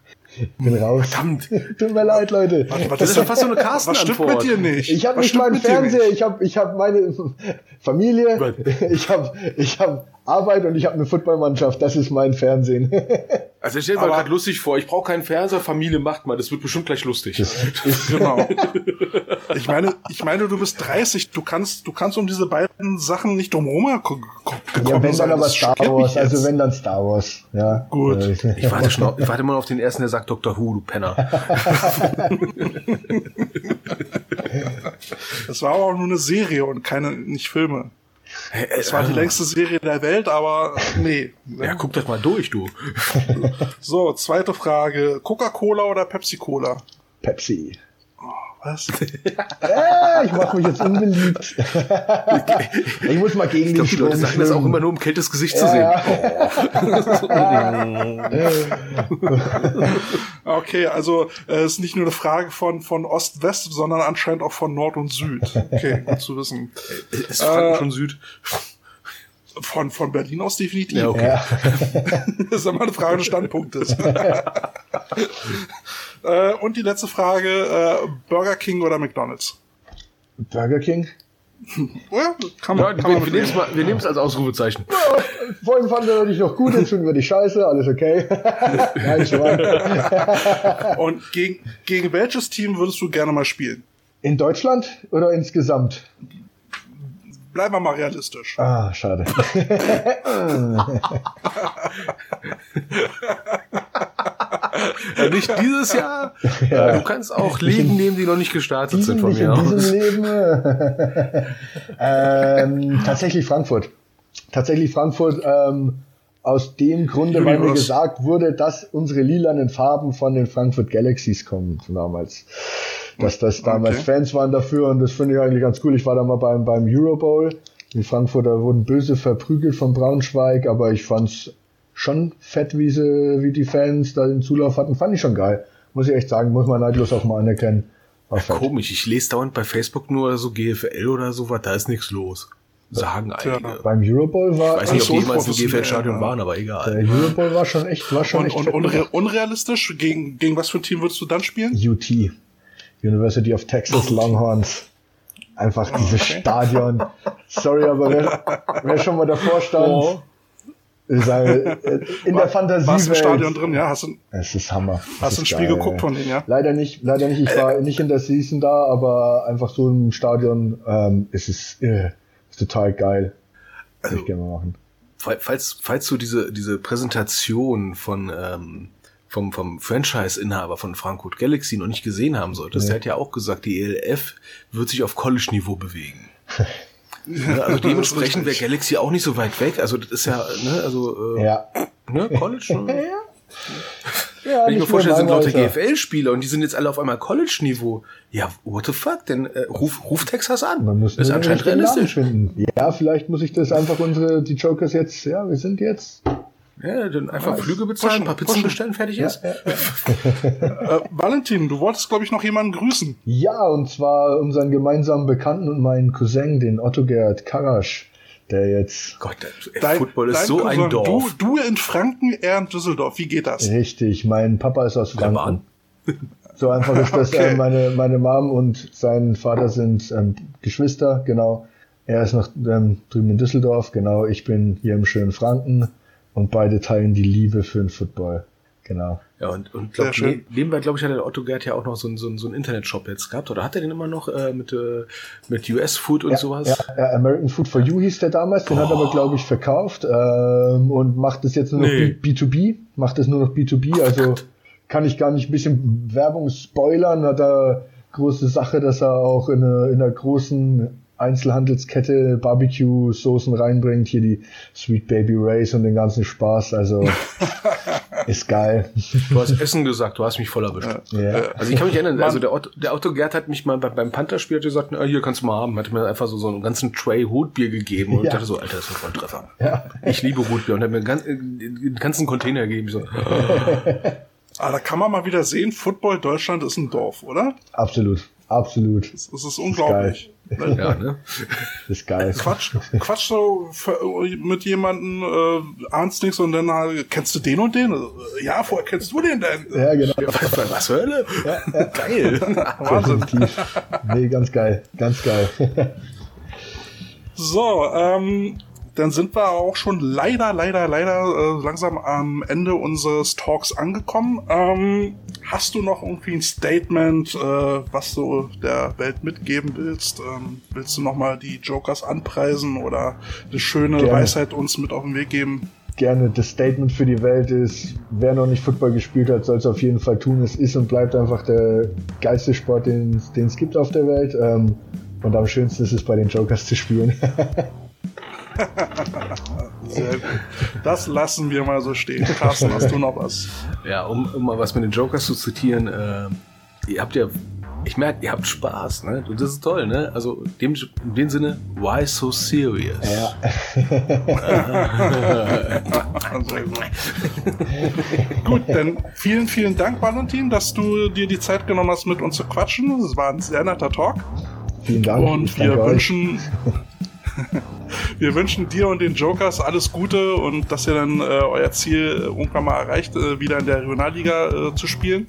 Bin raus. Verdammt. Tut mir leid, Leute. Was, was das ist doch fast so eine carsten Was stimmt mit dir nicht? Ich habe nicht meinen Fernseher, ich habe ich hab meine Familie, ich habe ich hab Arbeit und ich habe eine Footballmannschaft. Das ist mein Fernsehen. Also ich stelle mir gerade lustig vor, ich brauche keinen Fernseher, Familie macht mal, das wird bestimmt gleich lustig. genau. Ich meine, ich meine, du bist 30, du kannst, du kannst um diese beiden Sachen nicht drumherum kommen. Ja, wenn dann aber Star Wars, also wenn dann Star Wars, ja. Gut. Ich warte schon, ich warte mal auf den ersten, der sagt Dr. Who, du Penner. das war auch nur eine Serie und keine, nicht Filme. Es war die längste Serie der Welt, aber nee. Ja, guck das mal durch, du. so, zweite Frage. Coca-Cola oder Pepsi-Cola? Pepsi. Was? äh, ich mache mich jetzt unbeliebt. ich muss mal gegen ich glaub, den Strom Die Leute sagen das auch immer nur, um kältes Gesicht ja, zu sehen. Ja. okay, also es äh, ist nicht nur eine Frage von, von Ost-West, sondern anscheinend auch von Nord und Süd. Okay, gut zu wissen. Ist Franken äh, schon Süd? Von, von Berlin aus definitiv. Ja, okay. Ja. das ist immer eine Frage des Standpunktes. Äh, und die letzte Frage, äh, Burger King oder McDonald's? Burger King? ja, kann man, ja, kann wir, man wir nehmen es als Ausrufezeichen. Ja, vorhin fand er dich noch gut, jetzt finden wir dich scheiße, alles okay. Nein, schon. Und gegen, gegen welches Team würdest du gerne mal spielen? In Deutschland oder insgesamt? Bleiben wir mal realistisch. Ah, schade. ja, nicht dieses Jahr. Ja. Du kannst auch Leben nehmen, die noch nicht gestartet sind von mir aus. Leben. ähm, tatsächlich Frankfurt. Tatsächlich Frankfurt. Ähm, aus dem Grunde, weil mir gesagt wurde, dass unsere lilanen Farben von den Frankfurt Galaxies kommen damals. Dass das damals okay. Fans waren dafür und das finde ich eigentlich ganz cool. Ich war da mal beim, beim Euro Bowl. Die Frankfurter wurden böse verprügelt von Braunschweig, aber ich fand's schon fett, wie sie, wie die Fans da den Zulauf hatten, fand ich schon geil. Muss ich echt sagen, muss man neidlos auch mal anerkennen. Ja, komisch, ich lese dauernd bei Facebook nur so GFL oder sowas, da ist nichts los. Sagen einige. Ja, beim Eurobowl war. Ich weiß nicht, ob die jemals im GFL-Stadion ja. waren, aber egal. Der Eurobowl war schon echt, war schon und, echt. Und unre unrealistisch? Gegen, gegen was für ein Team würdest du dann spielen? UT. University of Texas Longhorns. Einfach dieses okay. Stadion. Sorry, aber wer, wer schon mal davor stand, oh. Sage, äh, in der Fantasie. Warst du im Stadion drin, ja? Hast du, es ist Hammer. hast du ein Spiel geil, geguckt von denen, ja? Leider nicht, leider nicht. Ich war nicht in der Season da, aber einfach so im Stadion ähm, ist es äh, ist total geil. Also, ich gerne mal machen. Falls, falls du diese, diese Präsentation von ähm, vom, vom Franchise-Inhaber von Frankfurt Galaxy noch nicht gesehen haben solltest, nee. der hat ja auch gesagt, die ELF wird sich auf College-Niveau bewegen. Ne, also dementsprechend wäre Galaxy auch nicht so weit weg. Also das ist ja, ne, also äh, ja. ne, College. Ne? ja. Ja, Wenn ich mir vorstelle, sind lauter GFL-Spieler und die sind jetzt alle auf einmal College-Niveau. Ja, what the fuck? Denn äh, ruf, ruf Texas an. Man muss das ist anscheinend realistisch. Finden. Ja, vielleicht muss ich das einfach unsere, die Jokers jetzt, ja, wir sind jetzt ja, dann einfach ja, Flüge bezahlen, ein paar Pizzen bestellen, fertig ist. Ja, ja. äh, Valentin, du wolltest, glaube ich, noch jemanden grüßen. Ja, und zwar unseren gemeinsamen Bekannten und meinen Cousin, den Otto Gerd Karasch, der jetzt... Gott, der, dein, Football ist so Cousin, ein Dorf. Du, du in Franken, er in Düsseldorf. Wie geht das? Richtig, mein Papa ist aus Franken. So einfach ist das. okay. äh, meine, meine Mom und sein Vater sind ähm, Geschwister, genau. Er ist noch ähm, drüben in Düsseldorf, genau. Ich bin hier im schönen Franken und beide teilen die Liebe für den Football. Genau. Ja, und, und glaub, ne, nebenbei, glaube ich, hat der Otto Gerd ja auch noch so, so, so einen Internetshop jetzt gehabt. Oder hat er den immer noch äh, mit, äh, mit US-Food und ja, sowas? Ja, ja, American Food for You hieß der damals. Den oh. hat er aber, glaube ich, verkauft ähm, und macht es jetzt nur noch nee. B2B. Macht es nur noch B2B. Also kann ich gar nicht ein bisschen Werbung spoilern. Hat er große Sache, dass er auch in einer, in einer großen Einzelhandelskette Barbecue-Soßen reinbringt, hier die Sweet Baby Rays und den ganzen Spaß, also ist geil. Du hast Essen gesagt, du hast mich voll erwischt. Ja. Also ich kann mich erinnern, also der Otto, der Otto Gerd hat mich mal beim Panther-Spiel gesagt, na, hier kannst du mal haben, hat mir einfach so, so einen ganzen Tray Hutbier gegeben und ja. ich dachte so, Alter, das ist ein Volltreffer. Ja. Ich liebe Hutbier und hat mir einen ganzen Container gegeben. So. Ah, da kann man mal wieder sehen, Football Deutschland ist ein Dorf, oder? Absolut, absolut. Das, das ist unglaublich. Das ist ja, ne? Das ist geil. Quatsch, Quatsch so mit jemandem, äh, ahnst nichts und dann halt, kennst du den und den? Ja, vorher kennst du den denn? Ja, genau. Was, was Hölle? Ja, ja. Geil. Wahnsinn. Nee, ganz geil. Ganz geil. so, ähm, dann sind wir auch schon leider, leider, leider äh, langsam am Ende unseres Talks angekommen. Ähm, hast du noch irgendwie ein Statement, äh, was du der Welt mitgeben willst? Ähm, willst du nochmal die Jokers anpreisen oder eine schöne Gerne. Weisheit uns mit auf den Weg geben? Gerne. Das Statement für die Welt ist, wer noch nicht Football gespielt hat, soll es auf jeden Fall tun. Es ist und bleibt einfach der geilste Sport, den es gibt auf der Welt. Ähm, und am schönsten ist es bei den Jokers zu spielen. Sehr gut. Das lassen wir mal so stehen. Carsten, hast du noch was? Ja, um, um mal was mit den Jokers zu zitieren, äh, ihr habt ja, ich merke, ihr habt Spaß, ne? Und das ist toll, ne? Also dem, in dem Sinne, why so serious? Ja. gut, dann vielen, vielen Dank, Valentin, dass du dir die Zeit genommen hast, mit uns zu quatschen. Es war ein sehr netter Talk. Vielen Dank. Und wir wünschen wir wünschen dir und den Jokers alles Gute und dass ihr dann äh, euer Ziel irgendwann mal erreicht, äh, wieder in der Regionalliga äh, zu spielen.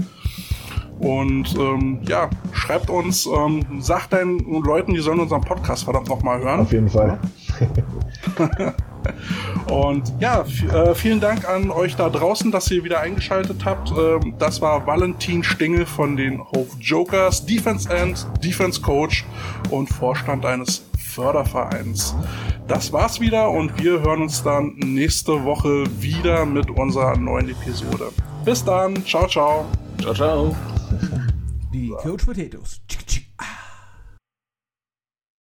Und ähm, ja, schreibt uns, ähm, sagt deinen Leuten, die sollen unseren Podcast verdammt nochmal hören. Auf jeden Fall. Und ja, äh, vielen Dank an euch da draußen, dass ihr wieder eingeschaltet habt. Ähm, das war Valentin Stingel von den Hove Jokers, Defense End, Defense Coach und Vorstand eines Fördervereins. Das war's wieder und wir hören uns dann nächste Woche wieder mit unserer neuen Episode. Bis dann, ciao, ciao. Ciao, ciao. Die Coach Potatoes.